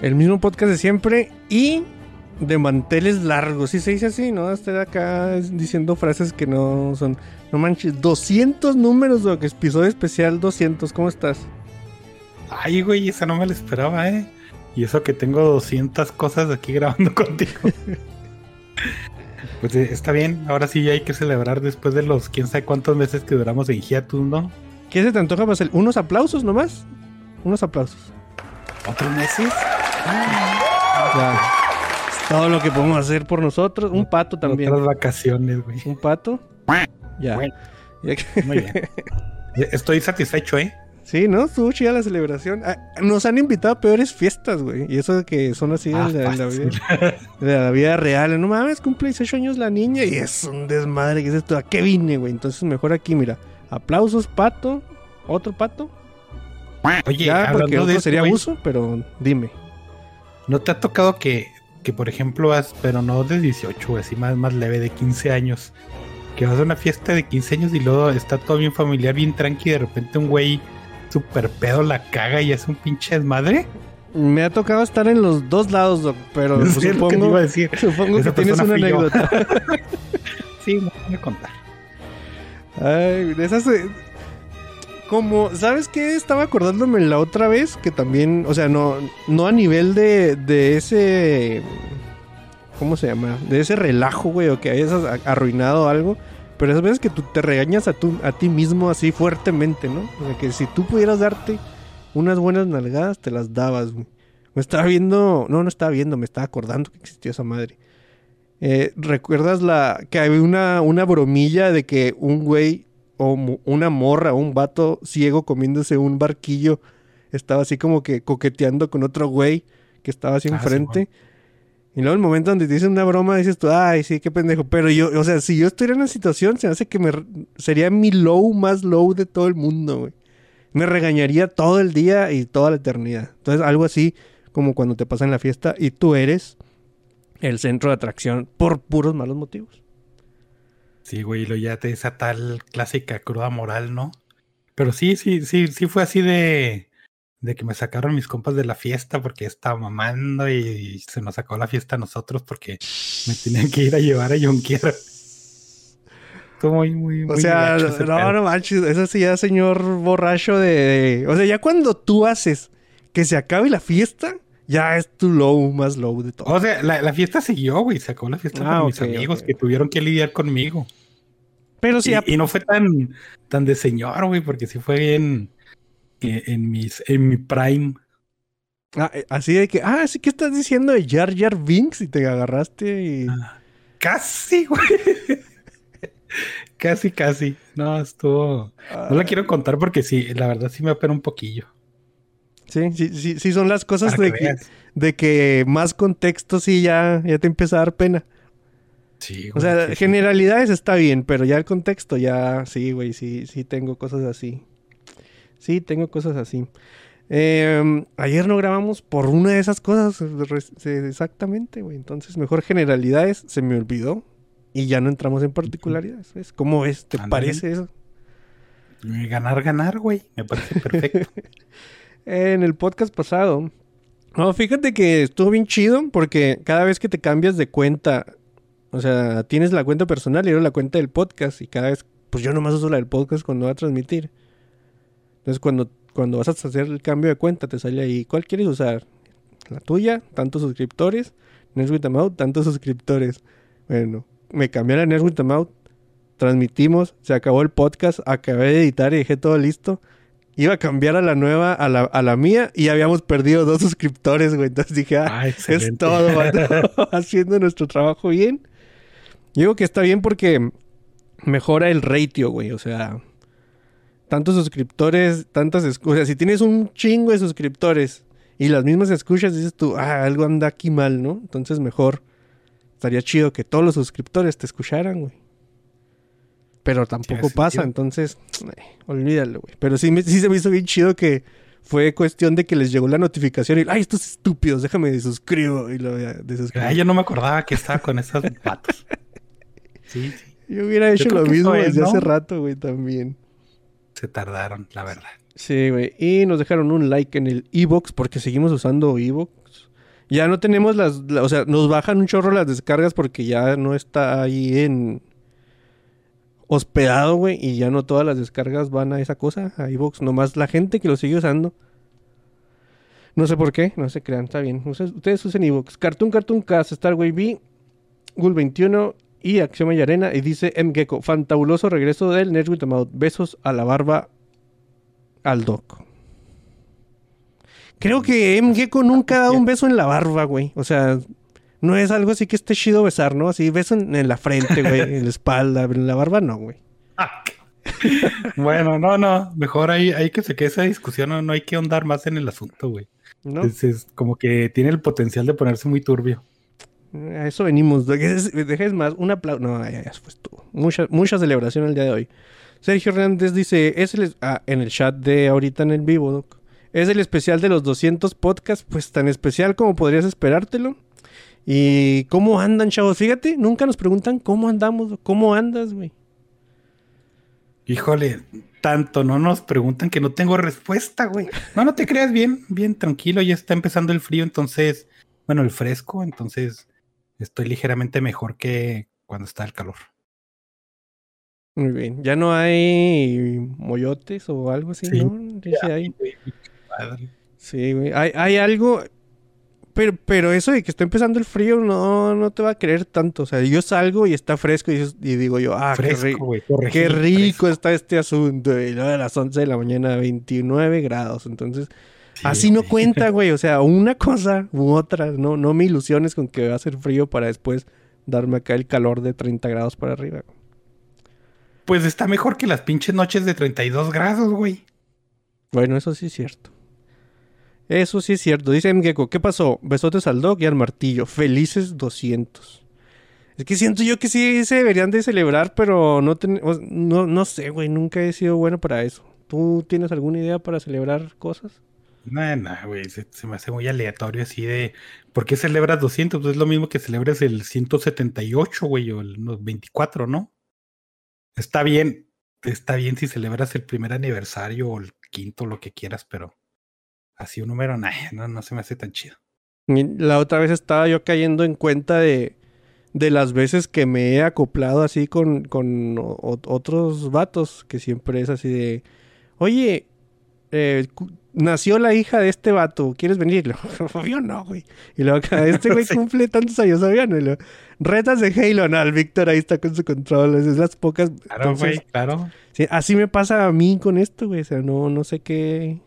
El mismo podcast de siempre y de manteles largos. Sí se dice así, ¿no? Estar acá diciendo frases que no son. No manches, 200 números de episodio especial 200. ¿Cómo estás? Ay, güey, esa no me la esperaba, ¿eh? Y eso que tengo 200 cosas aquí grabando contigo. pues eh, está bien, ahora sí ya hay que celebrar después de los quién sabe cuántos meses que duramos en hiatus, ¿no? ¿Qué se te antoja para hacer? ¿Unos aplausos nomás? Unos aplausos. ¿Otros meses? Es Todo lo que podemos hacer por nosotros. Un pato también. Otras vacaciones, güey. Un pato. Ya. Bueno. Ya que- Muy bien. Estoy satisfecho, ¿eh? Sí, ¿no? Estuvo chida la celebración. Ah, nos han invitado a peores fiestas, güey. Y eso de que son así Ah, de, la, de la fácil. vida, de la vida real. No mames, cumple 18 años la niña y es un desmadre. ¿Qué es esto? ¿A qué vine, güey? Entonces mejor aquí, mira. Aplausos, pato. Otro pato. Oye, ya, porque otro de esto, sería güey, abuso, pero dime. ¿No te ha tocado que, que por ejemplo, vas, pero no de 18, güey, así más, más leve, de 15 años, que vas a una fiesta de 15 años y luego está todo bien familiar, bien tranqui, y de repente un güey super pedo la caga y hace un pinche desmadre? Me ha tocado estar en los dos lados, Doc, pero Es lo que iba a supongo, decir. supongo que tienes una anécdota. Sí, me voy a contar. Ay, de esas. Como, ¿sabes qué? Estaba acordándome la otra vez que también, o sea, no, no a nivel de, de ese. ¿Cómo se llama? De ese relajo, güey, o que hayas arruinado algo. Pero esas veces que tú te regañas a, a ti mismo así fuertemente, ¿no? O sea, que si tú pudieras darte unas buenas nalgadas, te las dabas, güey. Me estaba viendo, no, no estaba viendo, me estaba acordando que existía esa madre. Eh, ¿Recuerdas la que había una, una bromilla de que un güey o una morra o un vato ciego comiéndose un barquillo estaba así como que coqueteando con otro güey que estaba así Ah, enfrente? y luego el momento donde te dicen una broma dices tú, ay, sí, qué pendejo. Pero yo, o sea, si yo estuviera en una situación, se me hace que me sería mi low más low de todo el mundo, güey. Me regañaría todo el día y toda la eternidad. Entonces, algo así como cuando te pasa en la fiesta y tú eres el centro de atracción por puros malos motivos. Sí, güey, lo ya te esa tal clásica cruda moral, ¿no? Pero sí, sí, sí, sí fue así de, de que me sacaron mis compas de la fiesta porque estaba mamando y, se nos sacó la fiesta a nosotros porque me tenían que ir a llevar a Jonquiera. Estuvo muy, muy, O muy sea, no, no manches, eso sí ya señor borracho de, de- O sea, ya cuando tú haces que se acabe la fiesta, ya es tu low más low de todo. O sea, la, la fiesta siguió, güey. Se acabó la fiesta Ah, con mis amigos que tuvieron que lidiar conmigo. Pero sí, y, y no fue tan, tan de señor, güey, porque sí fue en, en, en mis, en mi prime. ah, eh, así de que, ah, sí que estás diciendo de Jar Jar Binks y te agarraste y... Ah. Casi, güey. casi, casi. No, estuvo. No la quiero contar porque sí, la verdad sí me apena un poquillo. Sí, sí, sí, sí son las cosas de que de más contexto sí ya, ya te empieza a dar pena. Sí, O güey, sea, sí, sí. generalidades está bien, pero ya el contexto ya, sí, güey, sí, sí tengo cosas así. Sí, tengo cosas así. Eh, ayer no grabamos por una de esas cosas, exactamente, güey. Entonces, mejor generalidades, se me olvidó y ya no entramos en particularidades. ¿ves? ¿Cómo es? ¿Te parece eso? Ganar, ganar, güey. Me parece perfecto. En el podcast pasado, no, fíjate que estuvo bien chido porque cada vez que te cambias de cuenta, o sea, tienes la cuenta personal y luego la cuenta del podcast y cada vez, pues yo nomás uso la del podcast cuando va a transmitir. Entonces cuando, cuando vas a hacer el cambio de cuenta te sale ahí, ¿cuál quieres usar? La tuya, tantos suscriptores, Nerds tantos suscriptores. Bueno, me cambié a Nerds with a Mouth, transmitimos, se acabó el podcast, acabé de editar y dejé todo listo. Iba a cambiar a la nueva, a la, a la mía, y habíamos perdido dos suscriptores, güey. Entonces dije, ah, Ah, es todo, vato. haciendo nuestro trabajo bien. Yo digo que está bien porque mejora el ratio, güey. O sea, tantos suscriptores, tantas escuchas. O sea, si tienes un chingo de suscriptores y las mismas escuchas, dices tú, ah, algo anda aquí mal, ¿no? Entonces mejor estaría chido que todos los suscriptores te escucharan, güey. Pero tampoco pasa, entonces, eh, olvídalo, güey. Pero sí, me- sí se me hizo bien chido que fue cuestión de que les llegó la notificación y, ay, estos estúpidos, déjame de suscribo. Y lo ya desuscribí. Ay, yo no me acordaba que estaba con esos patos. Sí, sí. Yo hubiera hecho lo mismo es, desde ¿no? hace rato, güey, también. Se tardaron, la verdad. Sí, güey. Y nos dejaron un like en el Evox porque seguimos usando Evox. Ya no tenemos las, la- o sea, nos bajan un chorro las descargas porque ya no está ahí en hospedado, güey, y ya no todas las descargas van a esa cosa, a Evox, nomás la gente que lo sigue usando. No sé por qué, no se crean, está bien. Ustedes, usen Evox. Cartoon Cartoon Cast, Starway B, Gul 21 y Acción y Arena. Y dice M. Gecko, fantabuloso regreso del Nerd with. Besos a la barba al Doc. Creo que M. Nunca ha dado un beso en la barba, güey. O sea, no es algo así que esté chido besar, ¿no? Así beso en, en la frente, güey, en la espalda, en la barba no, güey. Bueno, no, no. Mejor hay, hay que se quede esa discusión. No, no hay que ahondar más en el asunto, güey. ¿No? Es, es como que tiene el potencial de ponerse muy turbio. A eso venimos. Dejes más, un aplauso. No, ya, ya fue tú. Mucha, mucha celebración el día de hoy. Sergio Hernández dice, es el, ah, en el chat de ahorita en el vivo, Doc. Es el especial de los 200 podcasts, pues tan especial como podrías esperártelo. ¿Y cómo andan, chavos? Fíjate, nunca nos preguntan cómo andamos, cómo andas, güey. Híjole, tanto no nos preguntan que no tengo respuesta, güey. No, no te creas bien, bien tranquilo. Ya está empezando el frío, entonces, bueno, el fresco, entonces estoy ligeramente mejor que cuando está el calor. Muy bien. Ya no hay moyotes o algo así, Sí. ¿no? Hay. Padre. Sí, güey. Hay, hay algo. Pero, pero eso de que está empezando el frío no, no te va a creer tanto. O sea, yo salgo y está fresco y, digo yo, ah, qué, fresco. Qué corregir, rico fresco. está este asunto. Y luego a las 11 de la mañana, 29 grados. Entonces, Sí, así no cuenta, güey. O sea, una cosa u otra. No, no me ilusiones con que va a ser frío para después darme acá el calor de 30 grados para arriba. Pues está mejor que las pinches noches de 32 grados, güey. Bueno, eso sí es cierto. Eso sí es cierto. Dice Mgeko, ¿qué pasó? Besotes al dog y al martillo. Felices 200. Es que siento yo que sí se deberían de celebrar, pero no, no, no sé, güey. Nunca he sido bueno para eso. ¿Tú tienes alguna idea para celebrar cosas? No, no, güey, se, me hace muy aleatorio así de... ¿Por qué celebras 200? Pues es lo mismo que celebres el 178, güey, o el no, 24, ¿no? Está bien, está bien si celebras el primer aniversario o el quinto, lo que quieras, pero así un número, nah, no, no se me hace tan chido. La otra vez estaba yo cayendo en cuenta de, de las veces que me he acoplado así con, con o- otros vatos, que siempre es así de, oye, eh, nació la hija de este vato, ¿quieres venir? Yo no, güey. Y luego acá, este güey Sí. cumple tantos años, ¿sabían? Y luego, Retas de Halo, no, el Víctor ahí está con su control, es las pocas... Claro, entonces, güey, claro. Sí, así me pasa a mí con esto, güey. O sea, no, no sé qué.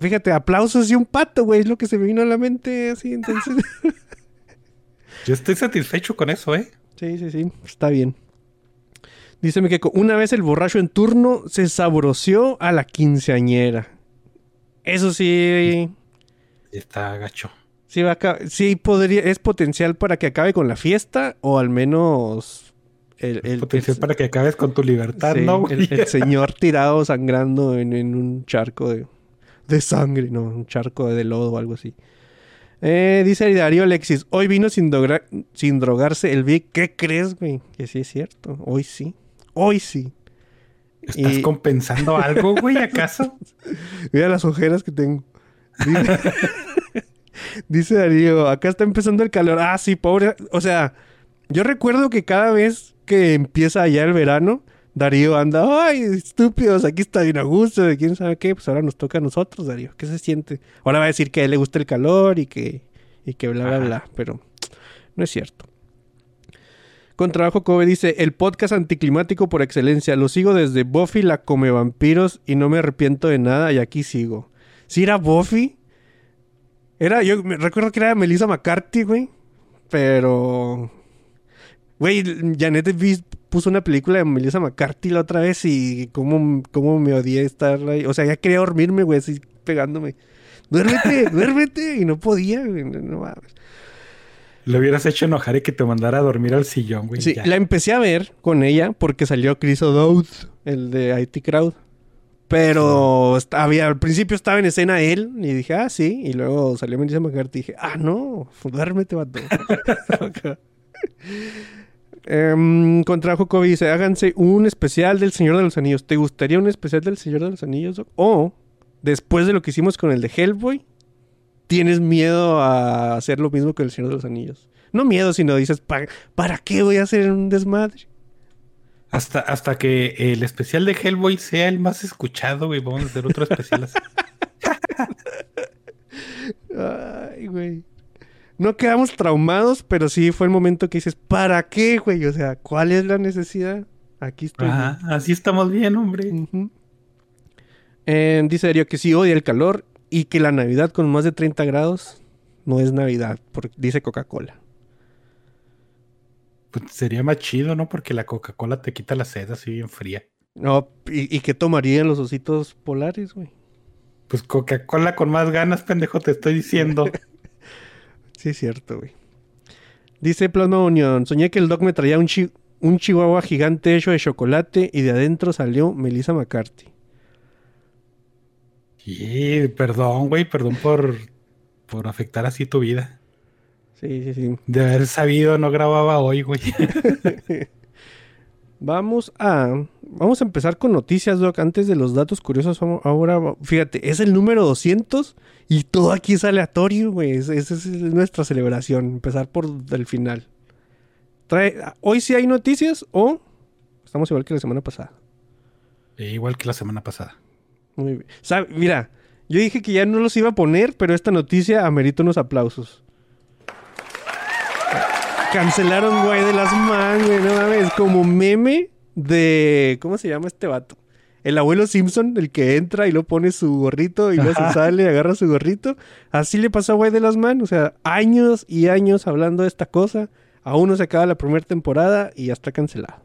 Fíjate, aplausos y un pato, güey. Es lo que se me vino a la mente así. Entonces. Yo estoy satisfecho con eso, ¿eh? sí, sí, sí. Está bien. Dice que una vez el borracho en turno se sabroció a la quinceañera. Eso sí. Está gacho. Sí, va a sí podría, es potencial para que acabe con la fiesta. O al menos. El, el- Potencial el- para que acabes con tu libertad, Sí, ¿no, el, el señor tirado sangrando en, en un charco de, de sangre, no, un charco de lodo o algo así. Eh, dice Darío Alexis, hoy vino sin, drogarse el Vic. ¿Qué crees, güey? Que sí es cierto. Hoy sí. Hoy sí. ¿Estás y- compensando algo, güey, acaso? Mira las ojeras que tengo. Dice, dice Darío, acá está empezando el calor. Ah, sí, pobre. O sea, yo recuerdo que cada vez que empieza ya el verano, Darío anda, ay, estúpidos, aquí está bien a gusto, de quién sabe qué. Pues ahora nos toca a nosotros, Darío. ¿Qué se siente? Ahora va a decir que a él le gusta el calor y que, y que bla, bla, Ajá. bla. Pero no es cierto. Con trabajo Kobe dice, el podcast anticlimático por excelencia. Lo sigo desde Buffy la come vampiros y no me arrepiento de nada y aquí sigo. Si era Buffy. Era, yo me recuerdo que era Melissa McCarthy, güey. Pero. Güey, Janet puso una película de Melissa McCarthy la otra vez y cómo, cómo me odié estar ahí. O sea, ya quería dormirme, güey, así pegándome. Duérmete, duérmete. Y no podía, güey. No mames. Le hubieras hecho enojar y que te mandara a dormir al sillón, güey. Sí, ya. la empecé a ver con ella porque salió Chris O'Dowd, el de IT Crowd. Pero había, al principio estaba en escena él y dije, ah, sí. Y luego salió Melissa McCarthy y dije, ah, no, duérmete, vato. Em, contrajo Kobe dice, háganse un especial del Señor de los Anillos. ¿Te gustaría un especial del Señor de los Anillos? Doc? O, después de lo que hicimos con el de Hellboy, tienes miedo a hacer lo mismo con el Señor de los Anillos. No miedo, sino dices, ¿para, ¿para qué voy a hacer un desmadre? Hasta, hasta que el especial de Hellboy sea el más escuchado, güey. Vamos a hacer otro especial así. Ay, güey. No quedamos traumados, pero sí fue el momento que dices, ¿para qué, güey? O sea, ¿cuál es la necesidad? Aquí estoy. Ajá, así estamos bien, hombre. Eh, dice Darío que sí odia el calor y que la Navidad con más de 30 grados no es Navidad, porque dice Coca-Cola. Pues sería más chido, ¿no? Porque la Coca-Cola te quita la sed así bien fría. No, ¿y, y qué tomarían los ositos polares, güey? Pues Coca-Cola con más ganas, pendejo, te estoy diciendo. Sí, es cierto, güey. Dice Plasma Unión, soñé que el Doc me traía un, chi- un chihuahua gigante hecho de chocolate y de adentro salió Melissa McCarthy. Sí, perdón, güey, perdón por, por afectar así tu vida. Sí, sí, sí. De haber sabido, no grababa hoy, güey. Vamos a, vamos a empezar con noticias, Doc. Antes de los datos curiosos, ahora, fíjate, es el número 200 y todo aquí es aleatorio, güey. Es- Esa es nuestra celebración, empezar por el final. Trae, hoy sí hay noticias o estamos igual que la semana pasada. Eh, igual que la semana pasada. Muy bien. Mira, yo dije que ya no los iba a poner, pero esta noticia amerita unos aplausos. Cancelaron Guay de las Man, güey, no mames. Como meme de. ¿Cómo se llama este vato? El abuelo Simpson, el que entra y lo pone su gorrito y luego se sale, agarra su gorrito. Así le pasó a Guay de las Man. O sea, años y años hablando de esta cosa. Aún no se acaba la primera temporada y ya está cancelado.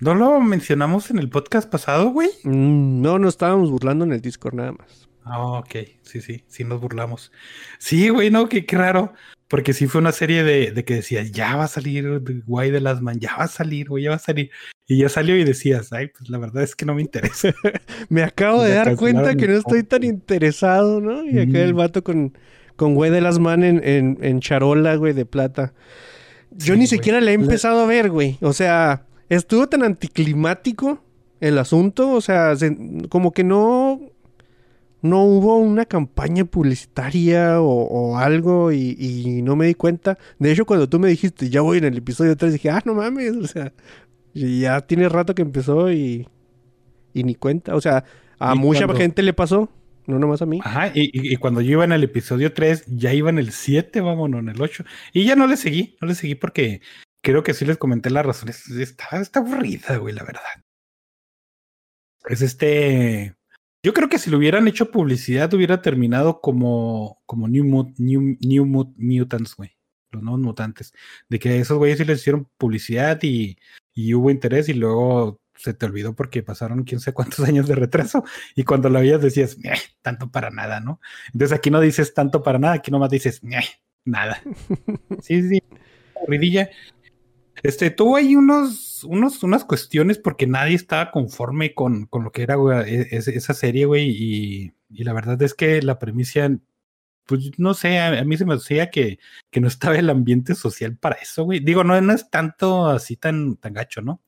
¿No lo mencionamos en el podcast pasado, güey? Mm, no, nos estábamos burlando en el Discord nada más. Ah, ok. Sí, sí, sí nos burlamos. Sí, güey, no, qué, qué raro. Porque sí fue una serie de, de que decías, ya va a salir Guay de las Man, ya va a salir, güey, ya va a salir. Y ya salió y decías, ay, pues la verdad es que no me interesa. Me acabo de dar cuenta que no estoy tan interesado, ¿no? Y acá Ujú. el vato con, con güey de las man en, en, en charola, güey, de plata. Yo Sí, ni güey. siquiera la he La- empezado a ver, güey. O sea, estuvo tan anticlimático el asunto. O sea, se- como que no... No hubo una campaña publicitaria o, o algo y, y no me di cuenta. De hecho, cuando tú me dijiste, ya voy en el episodio 3, dije, ah, no mames, o sea, ya tiene rato que empezó y, y ni cuenta. O sea, a mucha cuando- gente le pasó, no nomás a mí. Ajá, y cuando yo iba en el episodio 3, ya iba en el 7, vámonos, en el 8. Y ya no le seguí, no le seguí porque creo que sí les comenté las razones. Está, está aburrida, güey, la verdad. Es este. Yo creo que si le hubieran hecho publicidad, hubiera terminado como, como New, Mut- New, New Mut- Mutants, güey. Los nuevos mutantes. De que esos güeyes sí les hicieron publicidad y, y hubo interés y luego se te olvidó porque pasaron quién sé cuántos años de retraso. Y cuando lo veías decías, "Meh, tanto para nada, ¿no? Entonces aquí no dices tanto para nada, aquí nomás dices, "Meh, nada. Sí, sí, aburridilla. Este, tuvo ahí unos, unos, unas cuestiones porque nadie estaba conforme con, con lo que era e- es- esa serie, güey, y, y la verdad es que la premisa, pues no sé, a, mí se me hacía que, que no estaba el ambiente social para eso, güey. Digo, no, no es tanto así tan, tan gacho, ¿no?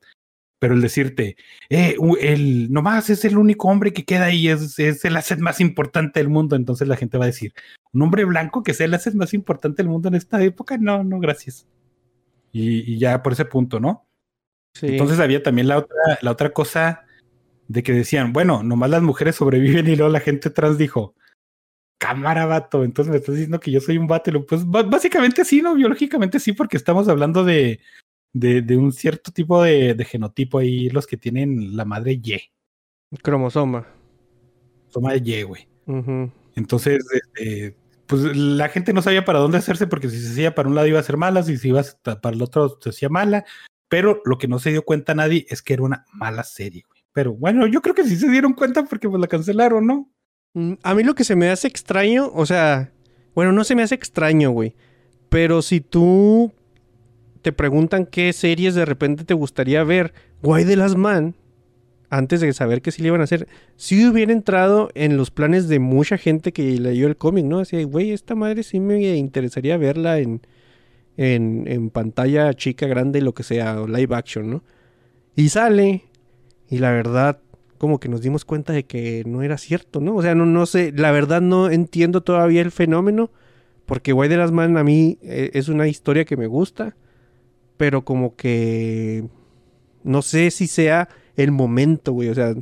Pero el decirte, eh, el, nomás es el único hombre que queda ahí, es, es el asset más importante del mundo, entonces la gente va a decir, un hombre blanco que sea el asset más importante del mundo en esta época, no, no, gracias. Y, y ya por ese punto, ¿no? Sí. Entonces había también la otra, la otra cosa de que decían, bueno, nomás las mujeres sobreviven y luego la gente trans dijo, cámara vato, entonces me estás diciendo que yo soy un vato. Pues básicamente sí, ¿no? Biológicamente sí, porque estamos hablando de, de, de un cierto tipo de, de genotipo ahí, los que tienen la madre Y, Cromosoma. toma de Y, güey. Entonces, este, pues la gente no sabía para dónde hacerse porque si se hacía para un lado iba a ser mala, si se iba para el otro se hacía mala, pero lo que no se dio cuenta nadie es que era una mala serie, güey. Pero bueno, yo creo que sí se dieron cuenta porque pues la cancelaron, ¿no? Mm, A mí lo que se me hace extraño, o sea, bueno, no se me hace extraño, güey. Pero si tú te preguntan qué series de repente te gustaría ver, Guay de las Man, antes de saber que sí le iban a hacer, sí hubiera entrado en los planes de mucha gente que leyó el cómic, ¿no? Así, güey, esta madre sí me interesaría verla en, en, en pantalla chica, grande, lo que sea, o live action, ¿no? Y sale, y la verdad, como que nos dimos cuenta de que no era cierto, ¿no? O sea, no, no sé, la verdad no entiendo todavía el fenómeno, porque Guay de las Man a mí eh, es una historia que me gusta, pero como que no sé si sea el momento, güey, o sea,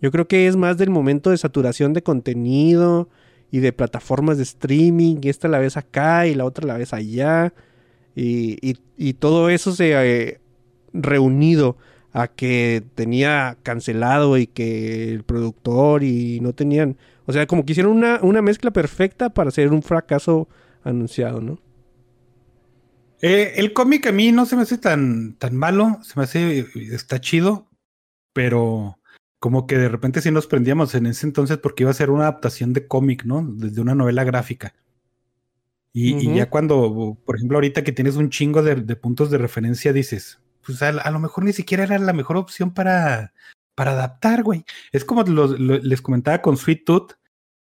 yo creo que es más del momento de saturación de contenido y de plataformas de streaming, y esta la ves acá y la otra la ves allá, y, y- todo eso se eh, reunido a que tenía cancelado y que el productor y no tenían, o sea, como que hicieron una, una mezcla perfecta para hacer un fracaso anunciado, ¿no? Eh, el cómic a mí no se me hace tan, tan malo, se me hace, está chido, pero como que de repente sí nos prendíamos en ese entonces porque iba a ser una adaptación de cómic, ¿no? Desde una novela gráfica. Y, ya cuando, por ejemplo, ahorita que tienes un chingo de, de puntos de referencia, dices, pues a, a lo mejor ni siquiera era la mejor opción para, para adaptar, güey. Es como lo- lo- les comentaba con Sweet Tooth,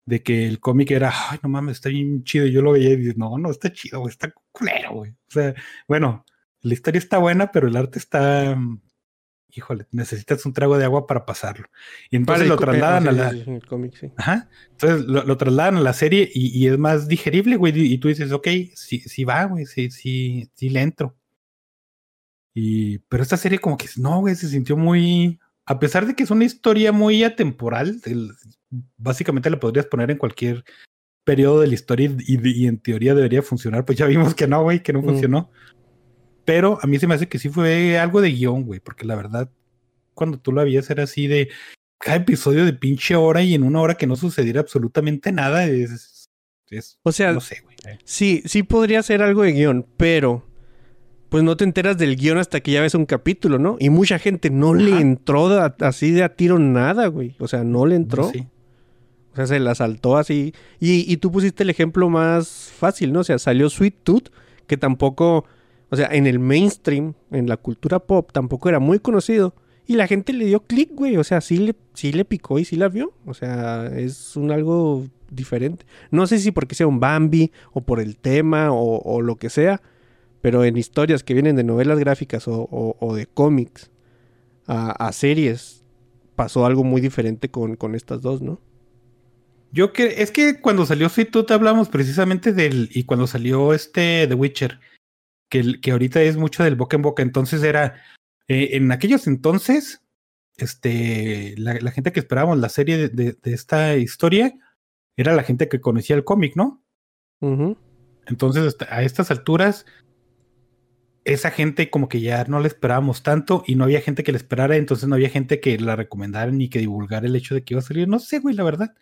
de que el cómic era, ay, no mames, está bien chido. Y yo lo veía y dije, no, no, está chido, güey, está culero, güey. O sea, bueno, la historia está buena, pero el arte está, híjole, necesitas un trago de agua para pasarlo. Y entonces lo trasladan a la... Ajá. Entonces lo, trasladan a la serie y, y es más digerible, güey. Y tú dices, ok, sí, sí va, güey, sí, sí, sí le entro. Y, pero esta serie como que no, güey, se sintió muy, a pesar de que es una historia muy atemporal, el- básicamente la podrías poner en cualquier periodo de la historia y, y- y en teoría debería funcionar, pues ya vimos que no, güey, que no Mm. Pero a mí se me hace que sí fue algo de guion, güey, porque la verdad, cuando tú lo habías era así de cada episodio de pinche hora y en una hora que no sucediera absolutamente nada, es, es O sea, no sé, güey. eh. Sí, sí podría ser algo de guion, pero pues no te enteras del guion hasta que ya ves un capítulo, ¿no? Y mucha gente no le entró así de a tiro nada, güey. O sea, no le entró. Sí. O sea, se la saltó así. Y, y tú pusiste el ejemplo más fácil, ¿no? O sea, salió Sweet Tooth, que tampoco, o sea, en el mainstream, en la cultura pop, tampoco era muy conocido. Y la gente le dio clic, güey. O sea, sí le, sí le picó y sí la vio. O sea, es un algo diferente. No sé si porque sea un Bambi o por el tema o, o lo que sea. Pero en historias que vienen de novelas gráficas o, de cómics a, a series, pasó algo muy diferente con, con estas dos, ¿no? Yo que es que cuando salió Sweet Tooth hablamos precisamente del y cuando salió este The Witcher, que, que ahorita es mucho del boca en boca, entonces era eh, en aquellos entonces este la, la gente que esperábamos la serie de, de- de esta historia era la gente que conocía el cómic, ¿no? Entonces a estas alturas esa gente como que ya no la esperábamos tanto y no había gente que la esperara, entonces no había gente que la recomendara ni que divulgara el hecho de que iba a salir, no sé, güey, la verdad.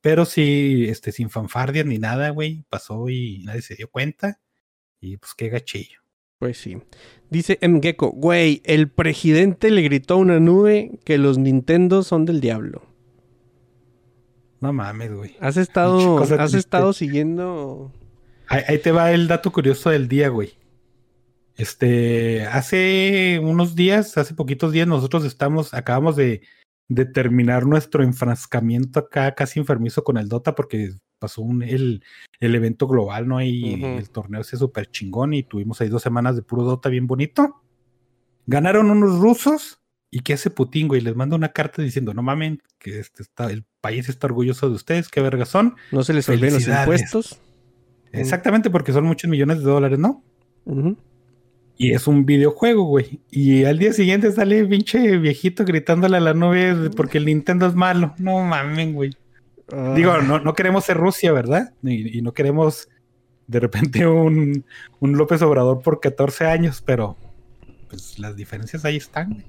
Pero sí, este, sin fanfardias ni nada, güey, pasó y nadie se dio cuenta. Y pues qué gachillo. Pues sí. Dice M. Gecko, güey, el presidente le gritó a una nube que los Nintendo son del diablo. No mames, güey. Has estado, has triste. estado siguiendo. Ahí, ahí te va el dato curioso del día, güey. Este, hace unos días, hace poquitos días, nosotros estamos, acabamos de, de terminar nuestro enfrascamiento acá casi enfermizo con el Dota porque pasó un, el, el evento global, ¿no? Y el torneo ese súper chingón y tuvimos ahí dos semanas de puro Dota bien bonito. Ganaron unos rusos y que hace Putin, güey, les manda una carta diciendo, no mamen, que este está, el país está orgulloso de ustedes, qué verga son. No se les olviden los impuestos. Exactamente, porque son muchos millones de dólares, ¿no? Y es un videojuego, güey. Y al día siguiente sale el pinche viejito gritándole a la nube porque el Nintendo es malo. No mamen, güey. Ah, Digo, no, no queremos ser Rusia, ¿verdad? Y, y no queremos de repente un, un López Obrador por 14 años, pero pues las diferencias ahí están. güey.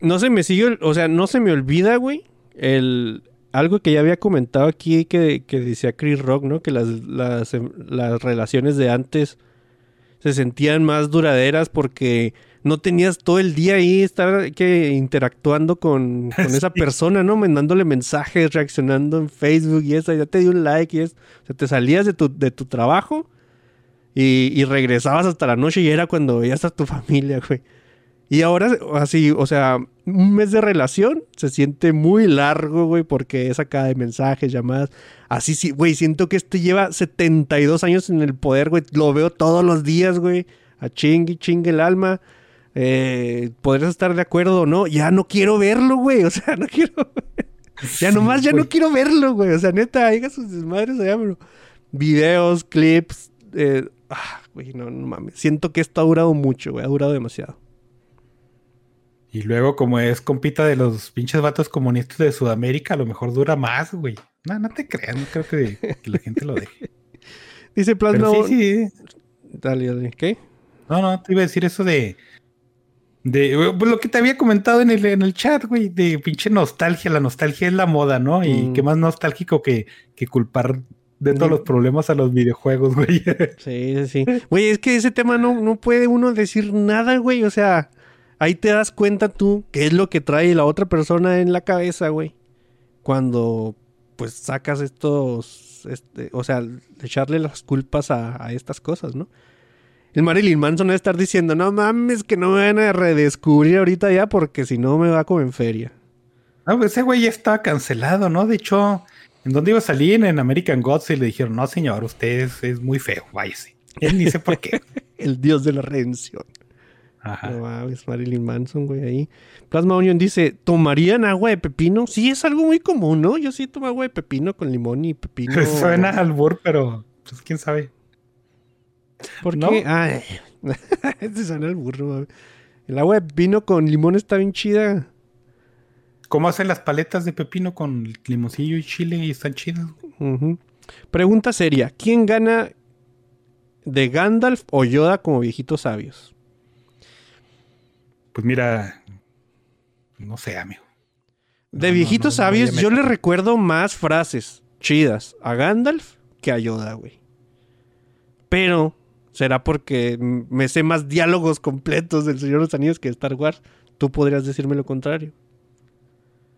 No se me sigue, o sea, no se me olvida, güey, el algo que ya había comentado aquí que, que decía Chris Rock, ¿no? Que las, las, em, las relaciones de antes se sentían más duraderas porque no tenías todo el día ahí estar que interactuando con, con esa persona, ¿no? Mandándole mensajes, reaccionando en Facebook y eso, ya te dio un like y eso. O sea, te salías de tu, de tu trabajo y, y regresabas hasta la noche y era cuando veías a tu familia, güey. Y ahora, así, o sea, un mes de relación se siente muy largo, güey, porque es acá de mensajes, llamadas. Así sí, güey, siento que este lleva 72 años en el poder, güey. Lo veo todos los días, güey. A chingue, chingue el alma. Eh, podrías estar de acuerdo o no. Ya no quiero verlo, güey. O sea, no quiero. ya nomás, ya no quiero verlo, güey. O sea, neta, haga sus desmadres allá, pero. Videos, clips. Eh, ah, güey, no, no mames. Siento que esto ha durado mucho, güey. Ha durado demasiado. Y luego, como es compita de los pinches vatos comunistas de Sudamérica, a lo mejor dura más, güey. No, no te creas, no creo que, que la gente lo deje. Dice Plasma. Sí, sí. Dale, dale. ¿Qué? No, no, te iba a decir eso de. De pues, lo que te había comentado en el, en el chat, güey, de pinche nostalgia. La nostalgia es la moda, ¿no? Y Mm. qué más nostálgico que, que culpar de todos los problemas a los videojuegos, güey. Sí, sí, sí. Güey, es que ese tema no, no puede uno decir nada, güey. O sea, ahí te das cuenta tú qué es lo que trae la otra persona en la cabeza, güey. Cuando, pues, sacas estos, este, o sea, echarle las culpas a, a estas cosas, ¿no? El Marilyn Manson debe estar diciendo, no mames, que no me van a redescubrir ahorita ya porque si no me va como en feria. No, pues ese güey ya estaba cancelado, ¿no? De hecho, ¿en dónde iba a salir? En American Gods y le dijeron, no, señor, usted es, es muy feo, váyase. Él ni sé por qué. El dios de la redención. Ajá. No mames, Marilyn Manson, güey, ahí. Plasma Onion dice, ¿tomarían agua de pepino? Sí, es algo muy común, ¿no? Yo sí tomo agua de pepino con limón y pepino. Suena al albur, pero pues quién sabe. ¿Por ¿no? qué? Ay, este suena al burro. El agua de pepino con limón está bien chida. ¿Cómo hacen las paletas de pepino con limoncillo y chile y están chidas? Pregunta seria, ¿quién gana de Gandalf o Yoda como viejitos sabios? Pues mira, no sé, amigo. De No, viejitos no, no sabios, yo le recuerdo más frases chidas a Gandalf que a Yoda, güey. Pero será porque me sé más diálogos completos del Señor de los Anillos que de Star Wars. Tú podrías decirme lo contrario.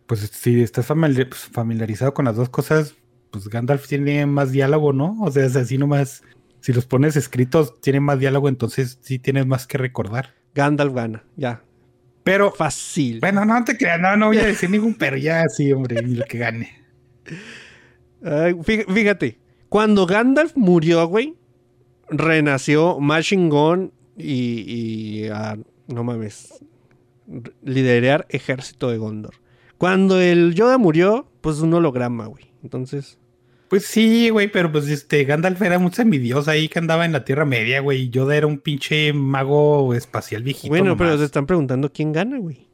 Pues si estás pues, familiarizado con las dos cosas, pues Gandalf tiene más diálogo, ¿no? O sea, es así nomás. Si los pones escritos, tiene más diálogo, entonces sí tienes más que recordar. Gandalf gana, ya. Pero, Fácil. bueno, no te creas, no, no voy a decir ningún pero ya sí, hombre, ni lo que gane. Ay, fíjate, cuando Gandalf murió, güey, renació Machine Gun y, y a- no mames, liderar ejército de Gondor. Cuando el Yoda murió, pues un holograma, güey. Entonces, Pues sí, güey, pero pues este Gandalf era muy envidioso ahí que andaba en la Tierra Media, güey. y Yoda era un pinche mago espacial viejito. bueno, pero se están preguntando quién gana, güey.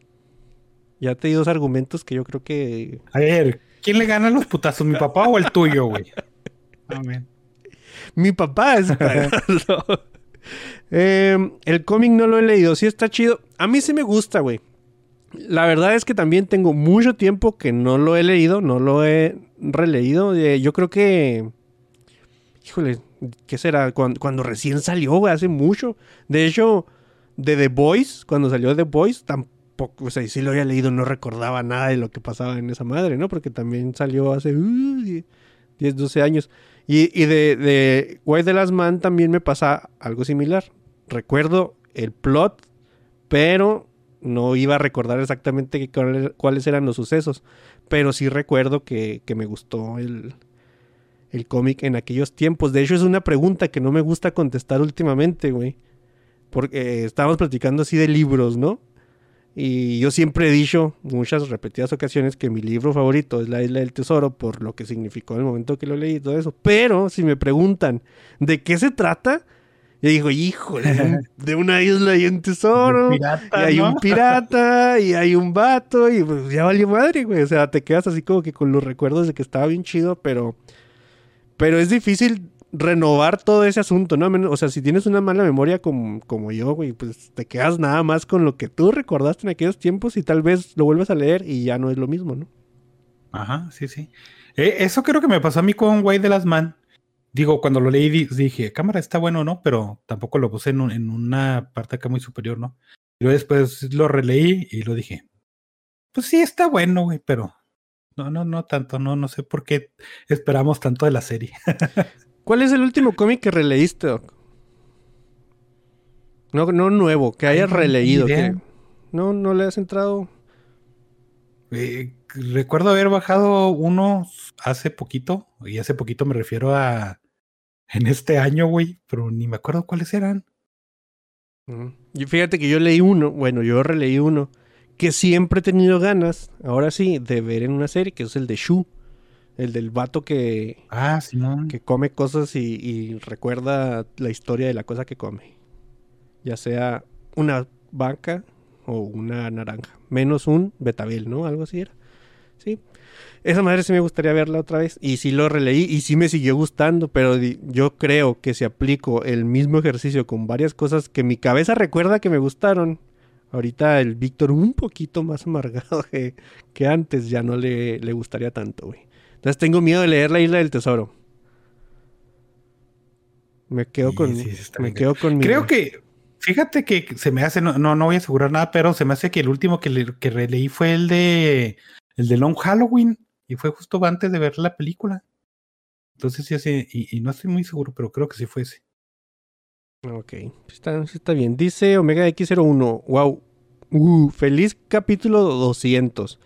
Ya te di dos argumentos que yo creo que... A ver, ¿quién le gana los putazos, mi papá o el tuyo, güey? Amén. Mi papá es. Eh, el cómic no lo he leído. Sí está chido. A mí sí me gusta, güey. La verdad es que también tengo mucho tiempo que no lo he leído. No lo he releído. Eh, yo creo que... Híjole, ¿qué será? Cuando, cuando recién salió, güey, hace mucho. De hecho, de The Voice, cuando salió The Voice, tampoco, o sea, sí lo había leído, no recordaba nada de lo que pasaba en esa madre, ¿no? Porque también salió hace uh, 10, 12 años. Y, y de, de White the Last Man también me pasa algo similar. Recuerdo el plot, pero no iba a recordar exactamente cuáles eran los sucesos. Pero sí recuerdo que, que me gustó el, el cómic en aquellos tiempos. De hecho, es una pregunta que no me gusta contestar últimamente, güey. Porque estábamos platicando así de libros, ¿no? Y yo siempre he dicho, muchas repetidas ocasiones, que mi libro favorito es La Isla del Tesoro, por lo que significó en el momento que lo leí y todo eso. Pero si me preguntan de qué se trata, yo digo, híjole, de un- de una isla y un tesoro. Pirata, y hay ¿no? un pirata, y hay un vato, y pues ya valió madre, güey. O sea, te quedas así como que con los recuerdos de que estaba bien chido, pero. Pero es difícil renovar todo ese asunto, ¿no? O sea, si tienes una mala memoria como, como yo, güey, pues te quedas nada más con lo que tú recordaste en aquellos tiempos y tal vez lo vuelves a leer y ya no es lo mismo, ¿no? Ajá, sí, sí. Eh, eso creo que me pasó a mí con Way de las Man. Digo, cuando lo leí dije, cámara, está bueno, ¿no? Pero tampoco lo puse en, en una parte acá muy superior, ¿no? Y luego después lo releí y lo dije, pues sí, está bueno, güey, pero no, no, no tanto, no, no sé por qué esperamos tanto de la serie. ¿Cuál es el último cómic que releíste, Doc? No, no nuevo, que hayas releído. Que... No, no le has entrado. Eh, recuerdo haber bajado uno hace poquito, y hace poquito me refiero a en este año, güey, pero ni me acuerdo cuáles eran. Y fíjate que yo leí uno, bueno, yo releí uno, que siempre he tenido ganas, ahora sí, de ver en una serie, que es el de Shu. El del vato que. Ah, Que come cosas y, y, recuerda la historia de la cosa que come. Ya sea una vaca o una naranja. Menos un betabel, ¿no? Algo así era. Sí. Esa madre sí me gustaría verla otra vez. Y sí lo releí y sí me siguió gustando. Pero yo creo que si aplico el mismo ejercicio con varias cosas que mi cabeza recuerda que me gustaron. Ahorita el Víctor un poquito más amargado que, que antes ya no le, le gustaría tanto, güey. Entonces tengo miedo de leer La Isla del Tesoro. Me quedo con. me quedo con Creo que. Fíjate que se me hace. No, no, voy a asegurar nada, pero se me hace que el último que, que releí fue el de. El de Long Halloween. Y fue justo antes de ver la película. Entonces sí, sí y, no estoy muy seguro, pero creo que sí fue ese. Ok, está, está bien. Dice Omega X01. Wow. Uh, feliz capítulo 200.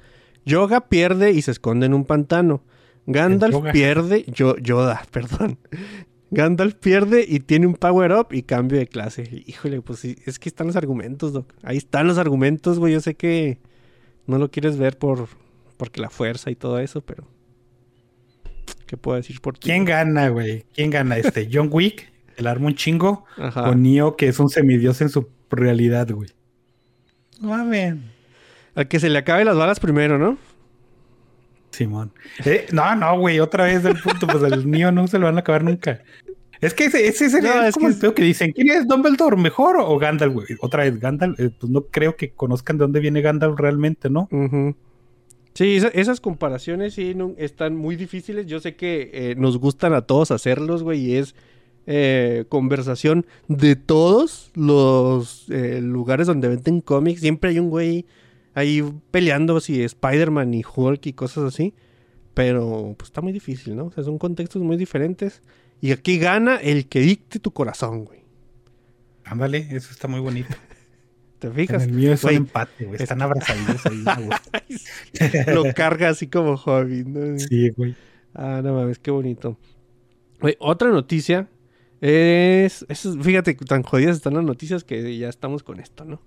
Yoga pierde y se esconde en un pantano. Gandalf pierde, yo, Yoda, perdón. Gandalf pierde y tiene un power up y cambio de clase. Híjole, pues sí, es que están los argumentos, Doc. Ahí están los argumentos, güey. Yo sé que no lo quieres ver por porque la fuerza y todo eso, pero ¿qué puedo decir por ti? ¿Quién gana, güey? ¿Quién gana este? John Wick, el arma un chingo, o Neo que es un semidios en su realidad, güey. ver. Al que se le acabe las balas primero, ¿no? Simón. Eh, no, no, güey, otra vez del punto, pues el mío no se lo van a acabar nunca. Es que ese, ese, es, como el feo que dicen, ¿quién es Dumbledore mejor o Gandalf, güey? Otra vez, Gandalf, eh, pues no creo que conozcan de dónde viene Gandalf realmente, ¿no? Sí, esas comparaciones sí están muy difíciles. Yo sé que eh, nos gustan a todos hacerlos, güey, y es conversación de todos los lugares donde venden cómics. Siempre hay un güey ahí peleando si Spider-Man y Hulk y cosas así. Pero pues está muy difícil, ¿no? O sea, son contextos muy diferentes. Y aquí gana el que dicte tu corazón, güey. Ándale, eso está muy bonito. ¿Te fijas? el mío es un empate, güey. Están abrazaditos ahí. Lo carga así como hobby, ¿no? Sí, güey. Ah, no mames, qué bonito. Güey, otra noticia es, es, Fíjate, tan jodidas están las noticias que ya estamos con esto, ¿no?